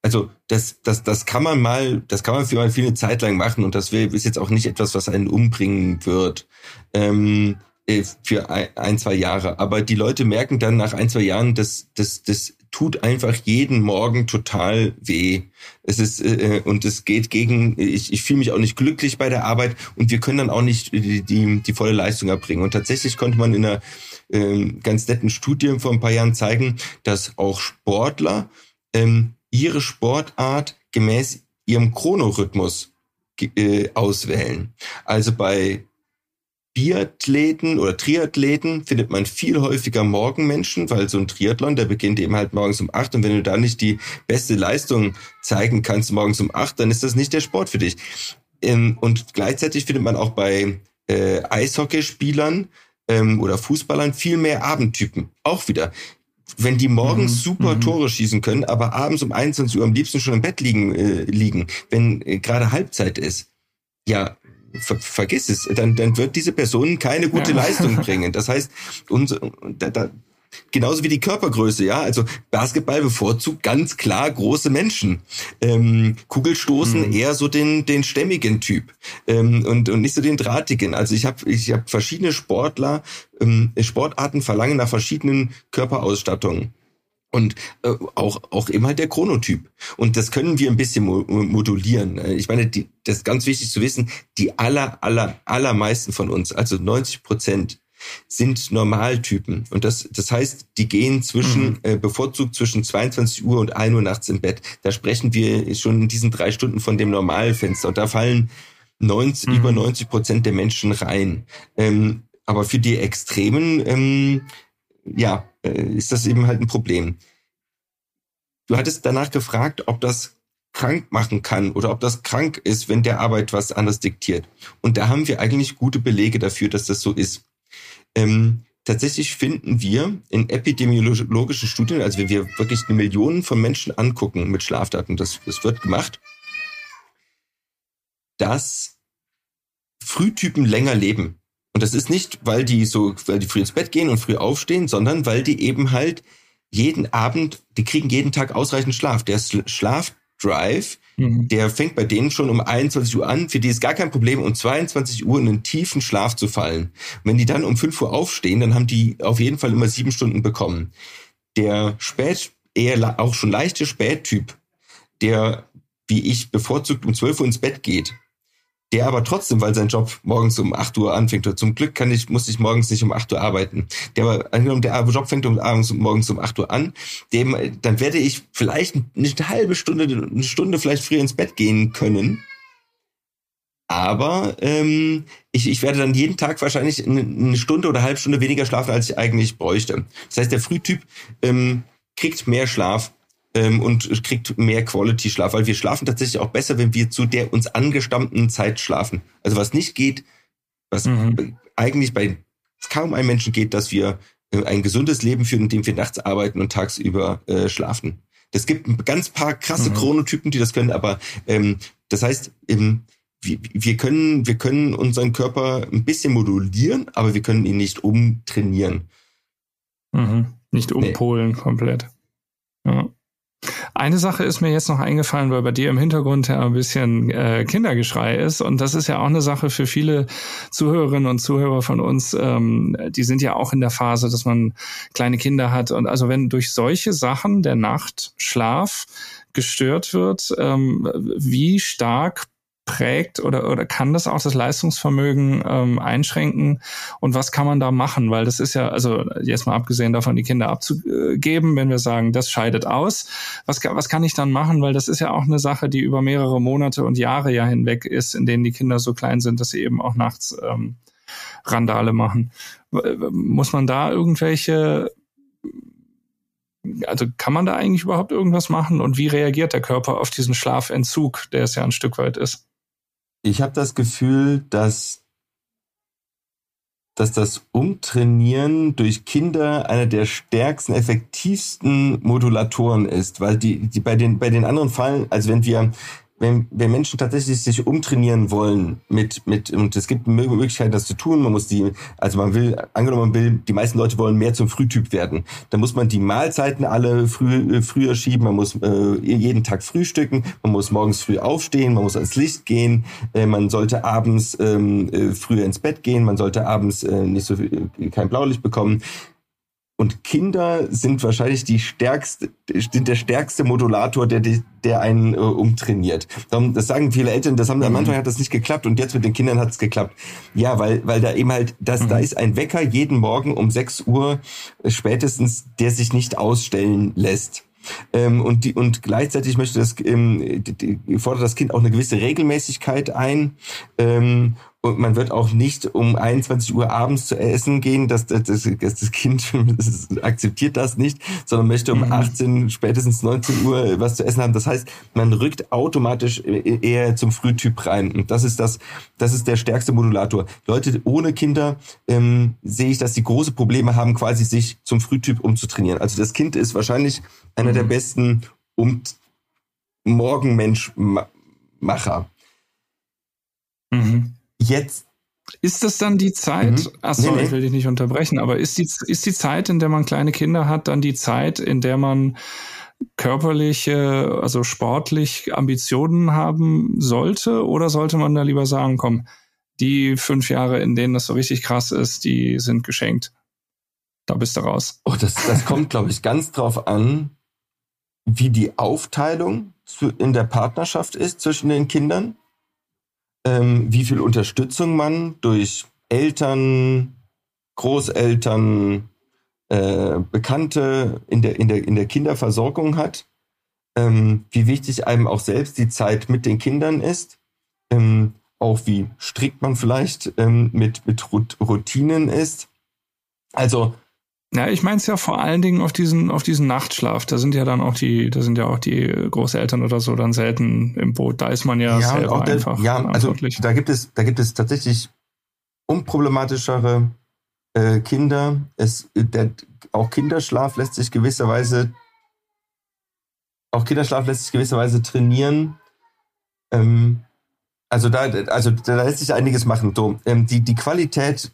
Also das, das, das kann man mal, das kann man für mal viele Zeit lang machen und das ist jetzt auch nicht etwas, was einen umbringen wird. Ähm, äh, für ein, zwei Jahre. Aber die Leute merken dann nach ein, zwei Jahren, dass das, das tut einfach jeden Morgen total weh. Es ist äh, und es geht gegen. Ich, ich fühle mich auch nicht glücklich bei der Arbeit und wir können dann auch nicht die, die, die volle Leistung erbringen. Und tatsächlich konnte man in einer äh, ganz netten Studie vor ein paar Jahren zeigen, dass auch Sportler ähm, ihre Sportart gemäß ihrem Chronorhythmus äh, auswählen. Also bei Biathleten oder Triathleten findet man viel häufiger Morgenmenschen, weil so ein Triathlon, der beginnt eben halt morgens um acht und wenn du da nicht die beste Leistung zeigen kannst morgens um acht, dann ist das nicht der Sport für dich. Ähm, und gleichzeitig findet man auch bei äh, Eishockeyspielern ähm, oder Fußballern viel mehr Abendtypen. Auch wieder. Wenn die morgens mhm. super mhm. Tore schießen können, aber abends um 21 Uhr am liebsten schon im Bett liegen, äh, liegen wenn äh, gerade Halbzeit ist, ja, ver vergiss es, dann, dann wird diese Person keine gute ja. Leistung bringen. Das heißt, unser, da, da, genauso wie die Körpergröße, ja. Also Basketball bevorzugt ganz klar große Menschen. Ähm, Kugelstoßen mhm. eher so den den stämmigen Typ ähm, und und nicht so den drahtigen. Also ich habe ich habe verschiedene Sportler, ähm, Sportarten verlangen nach verschiedenen Körperausstattungen. Und äh, auch, auch immer der Chronotyp. Und das können wir ein bisschen modulieren. Äh, ich meine, die, das ist ganz wichtig zu wissen, die aller, aller, allermeisten von uns, also 90 Prozent, sind Normaltypen. Und das, das heißt, die gehen zwischen, mhm. äh, bevorzugt zwischen 22 Uhr und 1 Uhr nachts im Bett. Da sprechen wir schon in diesen drei Stunden von dem Normalfenster. Und da fallen 90, mhm. über 90 Prozent der Menschen rein. Ähm, aber für die Extremen, ähm, ja, äh, ist das eben halt ein Problem. Du hattest danach gefragt, ob das krank machen kann oder ob das krank ist, wenn der Arbeit was anderes diktiert. Und da haben wir eigentlich gute Belege dafür, dass das so ist. Ähm, tatsächlich finden wir in epidemiologischen Studien, also wenn wir wirklich eine Million von Menschen angucken mit Schlafdaten, das, das wird gemacht, dass Frühtypen länger leben. Und das ist nicht, weil die so, weil die früh ins Bett gehen und früh aufstehen, sondern weil die eben halt jeden Abend, die kriegen jeden Tag ausreichend Schlaf. Der Schlafdrive, mhm. der fängt bei denen schon um 21 Uhr an. Für die ist gar kein Problem, um 22 Uhr in einen tiefen Schlaf zu fallen. Und wenn die dann um 5 Uhr aufstehen, dann haben die auf jeden Fall immer sieben Stunden bekommen. Der spät, eher auch schon leichte Spättyp, der, wie ich, bevorzugt um 12 Uhr ins Bett geht, der aber trotzdem, weil sein Job morgens um 8 Uhr anfängt, oder zum Glück kann ich, muss ich morgens nicht um 8 Uhr arbeiten. Der aber, angenommen, der Job fängt um abends, morgens um 8 Uhr an, dem, dann werde ich vielleicht eine halbe Stunde, eine Stunde vielleicht früher ins Bett gehen können. Aber ähm, ich, ich werde dann jeden Tag wahrscheinlich eine Stunde oder eine halbe Stunde weniger schlafen, als ich eigentlich bräuchte. Das heißt, der Frühtyp ähm, kriegt mehr Schlaf ähm, und kriegt mehr Quality-Schlaf, weil wir schlafen tatsächlich auch besser, wenn wir zu der uns angestammten Zeit schlafen. Also was nicht geht, was mhm. eigentlich bei kaum einem Menschen geht, dass wir äh, ein gesundes Leben führen, indem wir nachts arbeiten und tagsüber äh, schlafen. Das gibt ganz paar krasse mhm. Chronotypen, die das können, aber ähm, das heißt, ähm, wir, wir, können, wir können unseren Körper ein bisschen modulieren, aber wir können ihn nicht umtrainieren. Mhm. Nicht umpolen nee. komplett. Ja. Eine Sache ist mir jetzt noch eingefallen, weil bei dir im Hintergrund ja ein bisschen äh, Kindergeschrei ist. Und das ist ja auch eine Sache für viele Zuhörerinnen und Zuhörer von uns. Ähm, die sind ja auch in der Phase, dass man kleine Kinder hat. Und also wenn durch solche Sachen der Nachtschlaf gestört wird, ähm, wie stark prägt oder, oder kann das auch das Leistungsvermögen ähm, einschränken? Und was kann man da machen? Weil das ist ja, also jetzt mal abgesehen davon, die Kinder abzugeben, wenn wir sagen, das scheidet aus, was, was kann ich dann machen? Weil das ist ja auch eine Sache, die über mehrere Monate und Jahre ja hinweg ist, in denen die Kinder so klein sind, dass sie eben auch nachts ähm, Randale machen. Muss man da irgendwelche also kann man da eigentlich überhaupt irgendwas machen und wie reagiert der Körper auf diesen Schlafentzug, der es ja ein Stück weit ist? Ich habe das Gefühl, dass, dass das Umtrainieren durch Kinder einer der stärksten, effektivsten Modulatoren ist, weil die, die bei den, bei den anderen Fallen, also wenn wir, wenn, wenn Menschen tatsächlich sich umtrainieren wollen mit, mit, und es gibt Möglichkeiten, das zu tun, man muss die, also man will, angenommen man will, die meisten Leute wollen mehr zum Frühtyp werden, dann muss man die Mahlzeiten alle früh, äh, früher schieben, man muss äh, jeden Tag frühstücken, man muss morgens früh aufstehen, man muss ans Licht gehen, äh, man sollte abends ähm, äh, früher ins Bett gehen, man sollte abends äh, nicht so viel, kein Blaulicht bekommen. Und Kinder sind wahrscheinlich die stärkste, sind der stärkste Modulator, der, der einen äh, umtrainiert. Das sagen viele Eltern, das haben, am Anfang hat das nicht geklappt und jetzt mit den Kindern hat es geklappt. Ja, weil, weil da eben halt, das, mhm. da ist ein Wecker jeden Morgen um 6 Uhr spätestens, der sich nicht ausstellen lässt. Ähm, und, die, und gleichzeitig möchte das, ähm, die, die, fordert das Kind auch eine gewisse Regelmäßigkeit ein. Ähm, und man wird auch nicht um 21 Uhr abends zu essen gehen, das, das, das, das Kind das akzeptiert das nicht, sondern möchte um 18, mhm. spätestens 19 Uhr was zu essen haben. Das heißt, man rückt automatisch eher zum Frühtyp rein. Und das ist das, das ist der stärkste Modulator. Leute ohne Kinder ähm, sehe ich, dass sie große Probleme haben, quasi sich zum Frühtyp umzutrainieren. Also das Kind ist wahrscheinlich einer mhm. der besten um Morgenmenschmacher. Mhm. Jetzt ist das dann die Zeit? Mhm. Ach nee, nee. ich will dich nicht unterbrechen, aber ist die, ist die Zeit, in der man kleine Kinder hat, dann die Zeit, in der man körperliche, also sportlich Ambitionen haben sollte? Oder sollte man da lieber sagen, komm, die fünf Jahre, in denen das so richtig krass ist, die sind geschenkt. Da bist du raus. Oh, das, das kommt, glaube ich, ganz drauf an, wie die Aufteilung in der Partnerschaft ist zwischen den Kindern ähm, wie viel Unterstützung man durch Eltern, Großeltern, äh, Bekannte in der, in, der, in der Kinderversorgung hat, ähm, wie wichtig einem auch selbst die Zeit mit den Kindern ist, ähm, auch wie strikt man vielleicht ähm, mit, mit Routinen ist. Also ja, ich meine es ja vor allen Dingen auf diesen, auf diesen Nachtschlaf. Da sind ja dann auch die, da sind ja auch die Großeltern oder so dann selten im Boot. Da ist man ja, ja selber der, einfach. Ja, also da gibt es, da gibt es tatsächlich unproblematischere äh, Kinder. Es, der, auch Kinderschlaf lässt sich gewisserweise, auch Kinderschlaf lässt sich gewisserweise trainieren. Ähm, also da, also da lässt sich einiges machen. So, ähm, die, die Qualität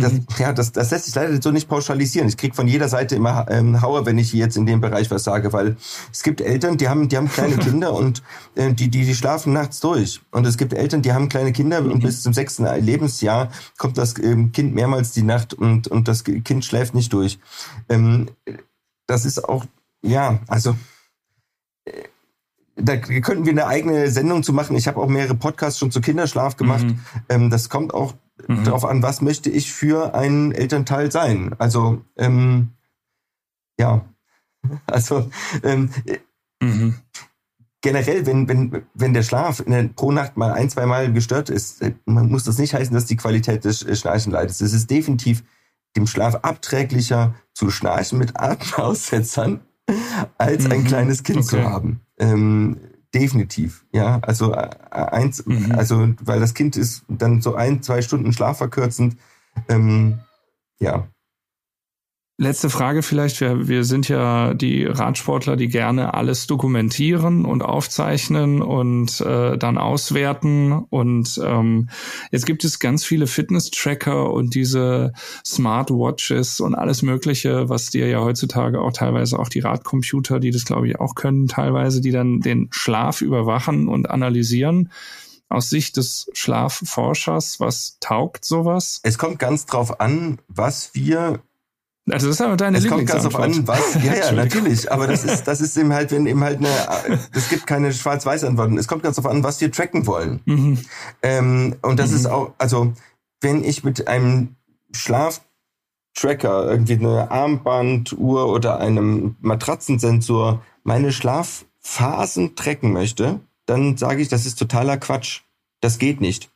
das, mhm. ja, das, das lässt sich leider so nicht pauschalisieren. Ich krieg von jeder Seite immer ähm, Hauer, wenn ich jetzt in dem Bereich was sage, weil es gibt Eltern, die haben, die haben kleine Kinder und äh, die, die, die schlafen nachts durch. Und es gibt Eltern, die haben kleine Kinder mhm. und bis zum sechsten Lebensjahr kommt das ähm, Kind mehrmals die Nacht und, und das Kind schläft nicht durch. Ähm, das ist auch, ja, also äh, da könnten wir eine eigene Sendung zu machen. Ich habe auch mehrere Podcasts schon zu Kinderschlaf gemacht. Mhm. Ähm, das kommt auch mhm. darauf an, was möchte ich für einen Elternteil sein. Also ähm, ja, also ähm, mhm. generell, wenn, wenn, wenn der Schlaf der, pro Nacht mal ein, zwei Mal gestört ist, äh, man muss das nicht heißen, dass die Qualität des Schnarchen leidet. Es ist definitiv dem Schlaf abträglicher zu schnarchen mit Atemaussetzern, als ein mhm. kleines Kind okay. zu haben. Ähm, Definitiv, ja. Also äh, eins, mhm. also weil das Kind ist dann so ein, zwei Stunden schlafverkürzend. Ähm, ja. Letzte Frage vielleicht. Wir, wir sind ja die Radsportler, die gerne alles dokumentieren und aufzeichnen und äh, dann auswerten. Und ähm, jetzt gibt es ganz viele Fitness-Tracker und diese Smartwatches und alles Mögliche, was dir ja heutzutage auch teilweise auch die Radcomputer, die das glaube ich auch können, teilweise, die dann den Schlaf überwachen und analysieren aus Sicht des Schlafforschers, was taugt sowas? Es kommt ganz drauf an, was wir also das ist aber deine Es kommt ganz auf an, was. Ja, ja, natürlich. Aber das ist, das ist eben halt, wenn eben halt eine, es gibt keine Schwarz-Weiß-Antworten. Es kommt ganz auf an, was wir tracken wollen. Mhm. Ähm, und das mhm. ist auch, also, wenn ich mit einem Schlaftracker, irgendwie eine Armbanduhr oder einem Matratzensensor meine Schlafphasen tracken möchte, dann sage ich, das ist totaler Quatsch. Das geht nicht.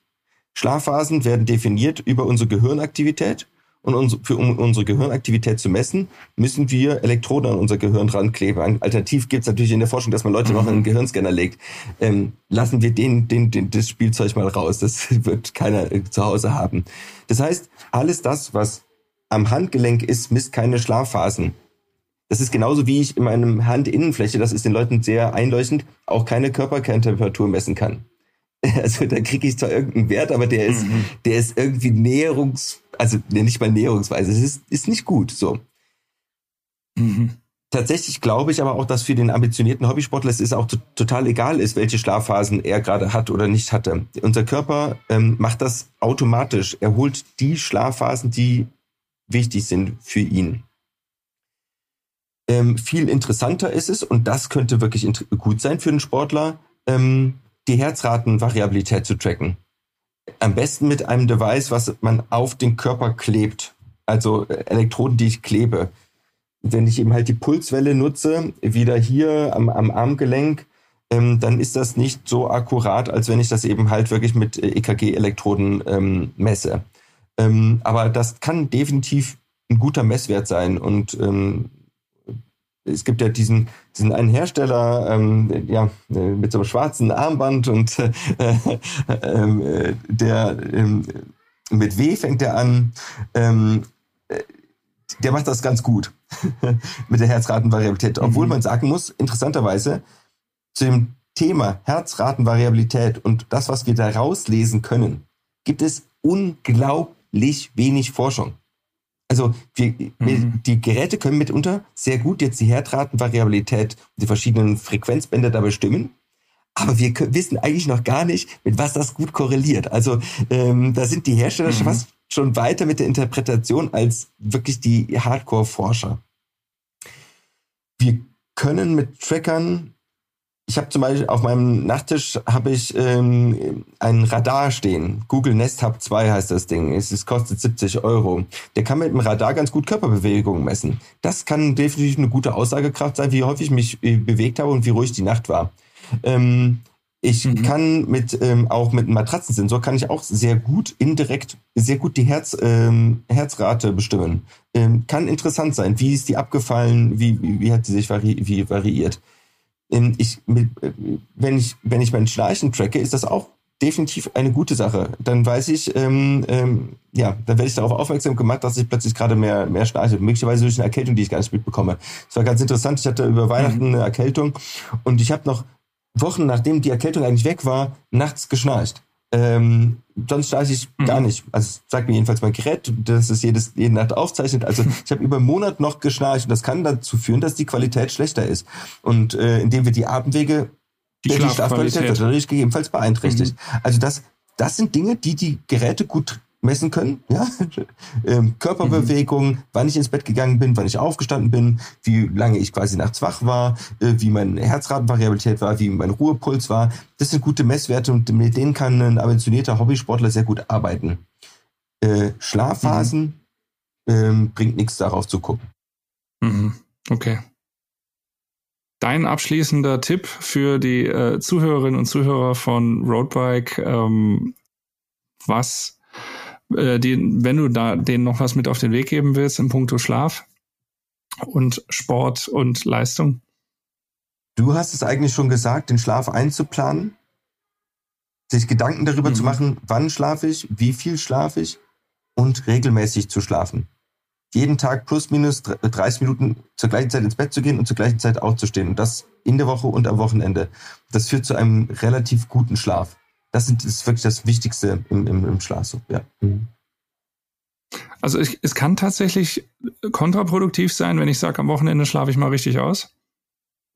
Schlafphasen werden definiert über unsere Gehirnaktivität und uns, für, um unsere Gehirnaktivität zu messen, müssen wir Elektroden an unser Gehirn dran kleben. Alternativ gibt es natürlich in der Forschung, dass man Leute mhm. noch in einen Gehirnscanner legt. Ähm, lassen wir den, den, den, das Spielzeug mal raus. Das wird keiner äh, zu Hause haben. Das heißt, alles das, was am Handgelenk ist, misst keine Schlafphasen. Das ist genauso wie ich in meinem Handinnenfläche, das ist den Leuten sehr einleuchtend, auch keine Körperkerntemperatur messen kann. Also da kriege ich zwar irgendeinen Wert, aber der ist, mhm. der ist irgendwie näherungs, also nicht mal näherungsweise, es ist, ist nicht gut so. Mhm. Tatsächlich glaube ich aber auch, dass für den ambitionierten Hobbysportler es ist auch total egal ist, welche Schlafphasen er gerade hat oder nicht hatte. Unser Körper ähm, macht das automatisch. Er holt die Schlafphasen, die wichtig sind für ihn. Ähm, viel interessanter ist es, und das könnte wirklich gut sein für einen Sportler, ähm, die Herzratenvariabilität zu tracken. Am besten mit einem Device, was man auf den Körper klebt. Also äh, Elektroden, die ich klebe. Wenn ich eben halt die Pulswelle nutze, wieder hier am, am Armgelenk, ähm, dann ist das nicht so akkurat, als wenn ich das eben halt wirklich mit äh, EKG-Elektroden ähm, messe. Ähm, aber das kann definitiv ein guter Messwert sein und ähm, es gibt ja diesen, diesen einen Hersteller, ähm, ja, mit so einem schwarzen Armband und äh, äh, der ähm, mit W fängt er an. Ähm, der macht das ganz gut mit der Herzratenvariabilität. Obwohl mhm. man sagen muss, interessanterweise, zu dem Thema Herzratenvariabilität und das, was wir da rauslesen können, gibt es unglaublich wenig Forschung. Also wir, mhm. die Geräte können mitunter sehr gut jetzt die Herzratenvariabilität, die verschiedenen Frequenzbänder da bestimmen. Aber wir wissen eigentlich noch gar nicht, mit was das gut korreliert. Also ähm, da sind die Hersteller mhm. schon fast schon weiter mit der Interpretation als wirklich die Hardcore-Forscher. Wir können mit Trackern ich habe zum Beispiel auf meinem Nachttisch habe ich ähm, ein Radar stehen. Google Nest Hub 2 heißt das Ding. Es, es kostet 70 Euro. Der kann mit dem Radar ganz gut Körperbewegungen messen. Das kann definitiv eine gute Aussagekraft sein, wie häufig ich mich äh, bewegt habe und wie ruhig die Nacht war. Ähm, ich mhm. kann mit ähm, auch mit einem Matratzensensor kann ich auch sehr gut indirekt sehr gut die Herz ähm, Herzrate bestimmen. Ähm, kann interessant sein. Wie ist die abgefallen? Wie wie, wie hat sie sich vari wie variiert? Ich, wenn ich, wenn ich mein Schnarchen tracke, ist das auch definitiv eine gute Sache. Dann weiß ich, ähm, ähm, ja, dann werde ich darauf aufmerksam gemacht, dass ich plötzlich gerade mehr, mehr schnarche. Möglicherweise durch eine Erkältung, die ich gar nicht mitbekomme. Das war ganz interessant. Ich hatte über Weihnachten mhm. eine Erkältung und ich habe noch Wochen, nachdem die Erkältung eigentlich weg war, nachts geschnarcht. Ähm, sonst weiß ich mhm. gar nicht. Also sagt mir jedenfalls mein Gerät, dass es jedes, jede Nacht aufzeichnet. Also ich habe über einen Monat noch geschnarcht und das kann dazu führen, dass die Qualität schlechter ist. Und äh, indem wir die Atemwege, die, die Schlafqualität wird natürlich gegebenenfalls beeinträchtigt. Mhm. Also das, das sind Dinge, die die Geräte gut messen können. Ja? ähm, Körperbewegung, mhm. wann ich ins Bett gegangen bin, wann ich aufgestanden bin, wie lange ich quasi nachts wach war, äh, wie meine Herzratenvariabilität war, wie mein Ruhepuls war. Das sind gute Messwerte und mit denen kann ein ambitionierter Hobbysportler sehr gut arbeiten. Äh, Schlafphasen mhm. ähm, bringt nichts darauf zu gucken. Mhm. Okay. Dein abschließender Tipp für die äh, Zuhörerinnen und Zuhörer von Roadbike, ähm, was äh, die, wenn du da denen noch was mit auf den Weg geben willst in puncto Schlaf und Sport und Leistung? Du hast es eigentlich schon gesagt, den Schlaf einzuplanen, sich Gedanken darüber mhm. zu machen, wann schlafe ich, wie viel schlafe ich und regelmäßig zu schlafen. jeden Tag plus minus 30 Minuten zur gleichen Zeit ins Bett zu gehen und zur gleichen Zeit aufzustehen. Und das in der Woche und am Wochenende. Das führt zu einem relativ guten Schlaf. Das ist wirklich das Wichtigste im, im, im Schlaf. Ja. Mhm. Also ich, es kann tatsächlich kontraproduktiv sein, wenn ich sage, am Wochenende schlafe ich mal richtig aus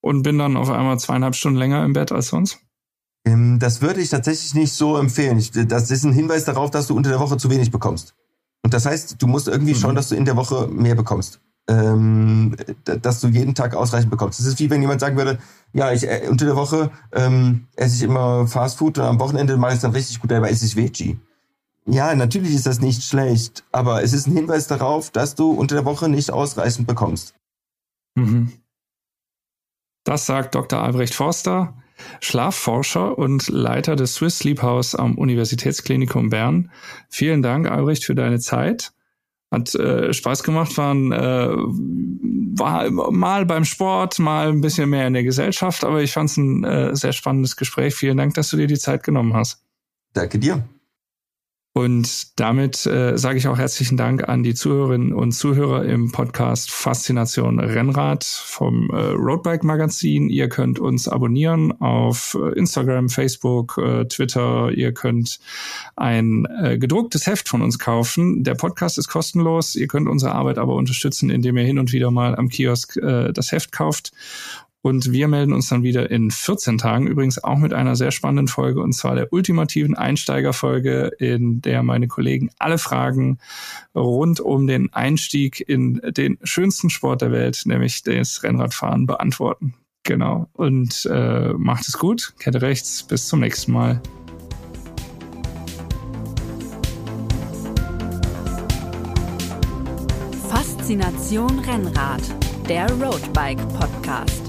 und bin dann auf einmal zweieinhalb Stunden länger im Bett als sonst. Ähm, das würde ich tatsächlich nicht so empfehlen. Ich, das ist ein Hinweis darauf, dass du unter der Woche zu wenig bekommst. Und das heißt, du musst irgendwie mhm. schauen, dass du in der Woche mehr bekommst. Ähm, dass du jeden Tag ausreichend bekommst. Das ist wie wenn jemand sagen würde, ja, ich äh, unter der Woche ähm, esse ich immer Fast Food und am Wochenende mache ich es dann richtig gut, aber esse ich Veggie. Ja, natürlich ist das nicht schlecht, aber es ist ein Hinweis darauf, dass du unter der Woche nicht ausreichend bekommst. Mhm. Das sagt Dr. Albrecht Forster, Schlafforscher und Leiter des Swiss Sleep House am Universitätsklinikum Bern. Vielen Dank, Albrecht, für deine Zeit. Hat äh, Spaß gemacht, waren, äh, war mal beim Sport, mal ein bisschen mehr in der Gesellschaft, aber ich fand es ein äh, sehr spannendes Gespräch. Vielen Dank, dass du dir die Zeit genommen hast. Danke dir. Und damit äh, sage ich auch herzlichen Dank an die Zuhörerinnen und Zuhörer im Podcast Faszination Rennrad vom äh, Roadbike Magazin. Ihr könnt uns abonnieren auf äh, Instagram, Facebook, äh, Twitter. Ihr könnt ein äh, gedrucktes Heft von uns kaufen. Der Podcast ist kostenlos. Ihr könnt unsere Arbeit aber unterstützen, indem ihr hin und wieder mal am Kiosk äh, das Heft kauft. Und wir melden uns dann wieder in 14 Tagen, übrigens auch mit einer sehr spannenden Folge, und zwar der ultimativen Einsteigerfolge, in der meine Kollegen alle Fragen rund um den Einstieg in den schönsten Sport der Welt, nämlich das Rennradfahren, beantworten. Genau. Und äh, macht es gut, Kette rechts, bis zum nächsten Mal. Faszination Rennrad, der Roadbike Podcast.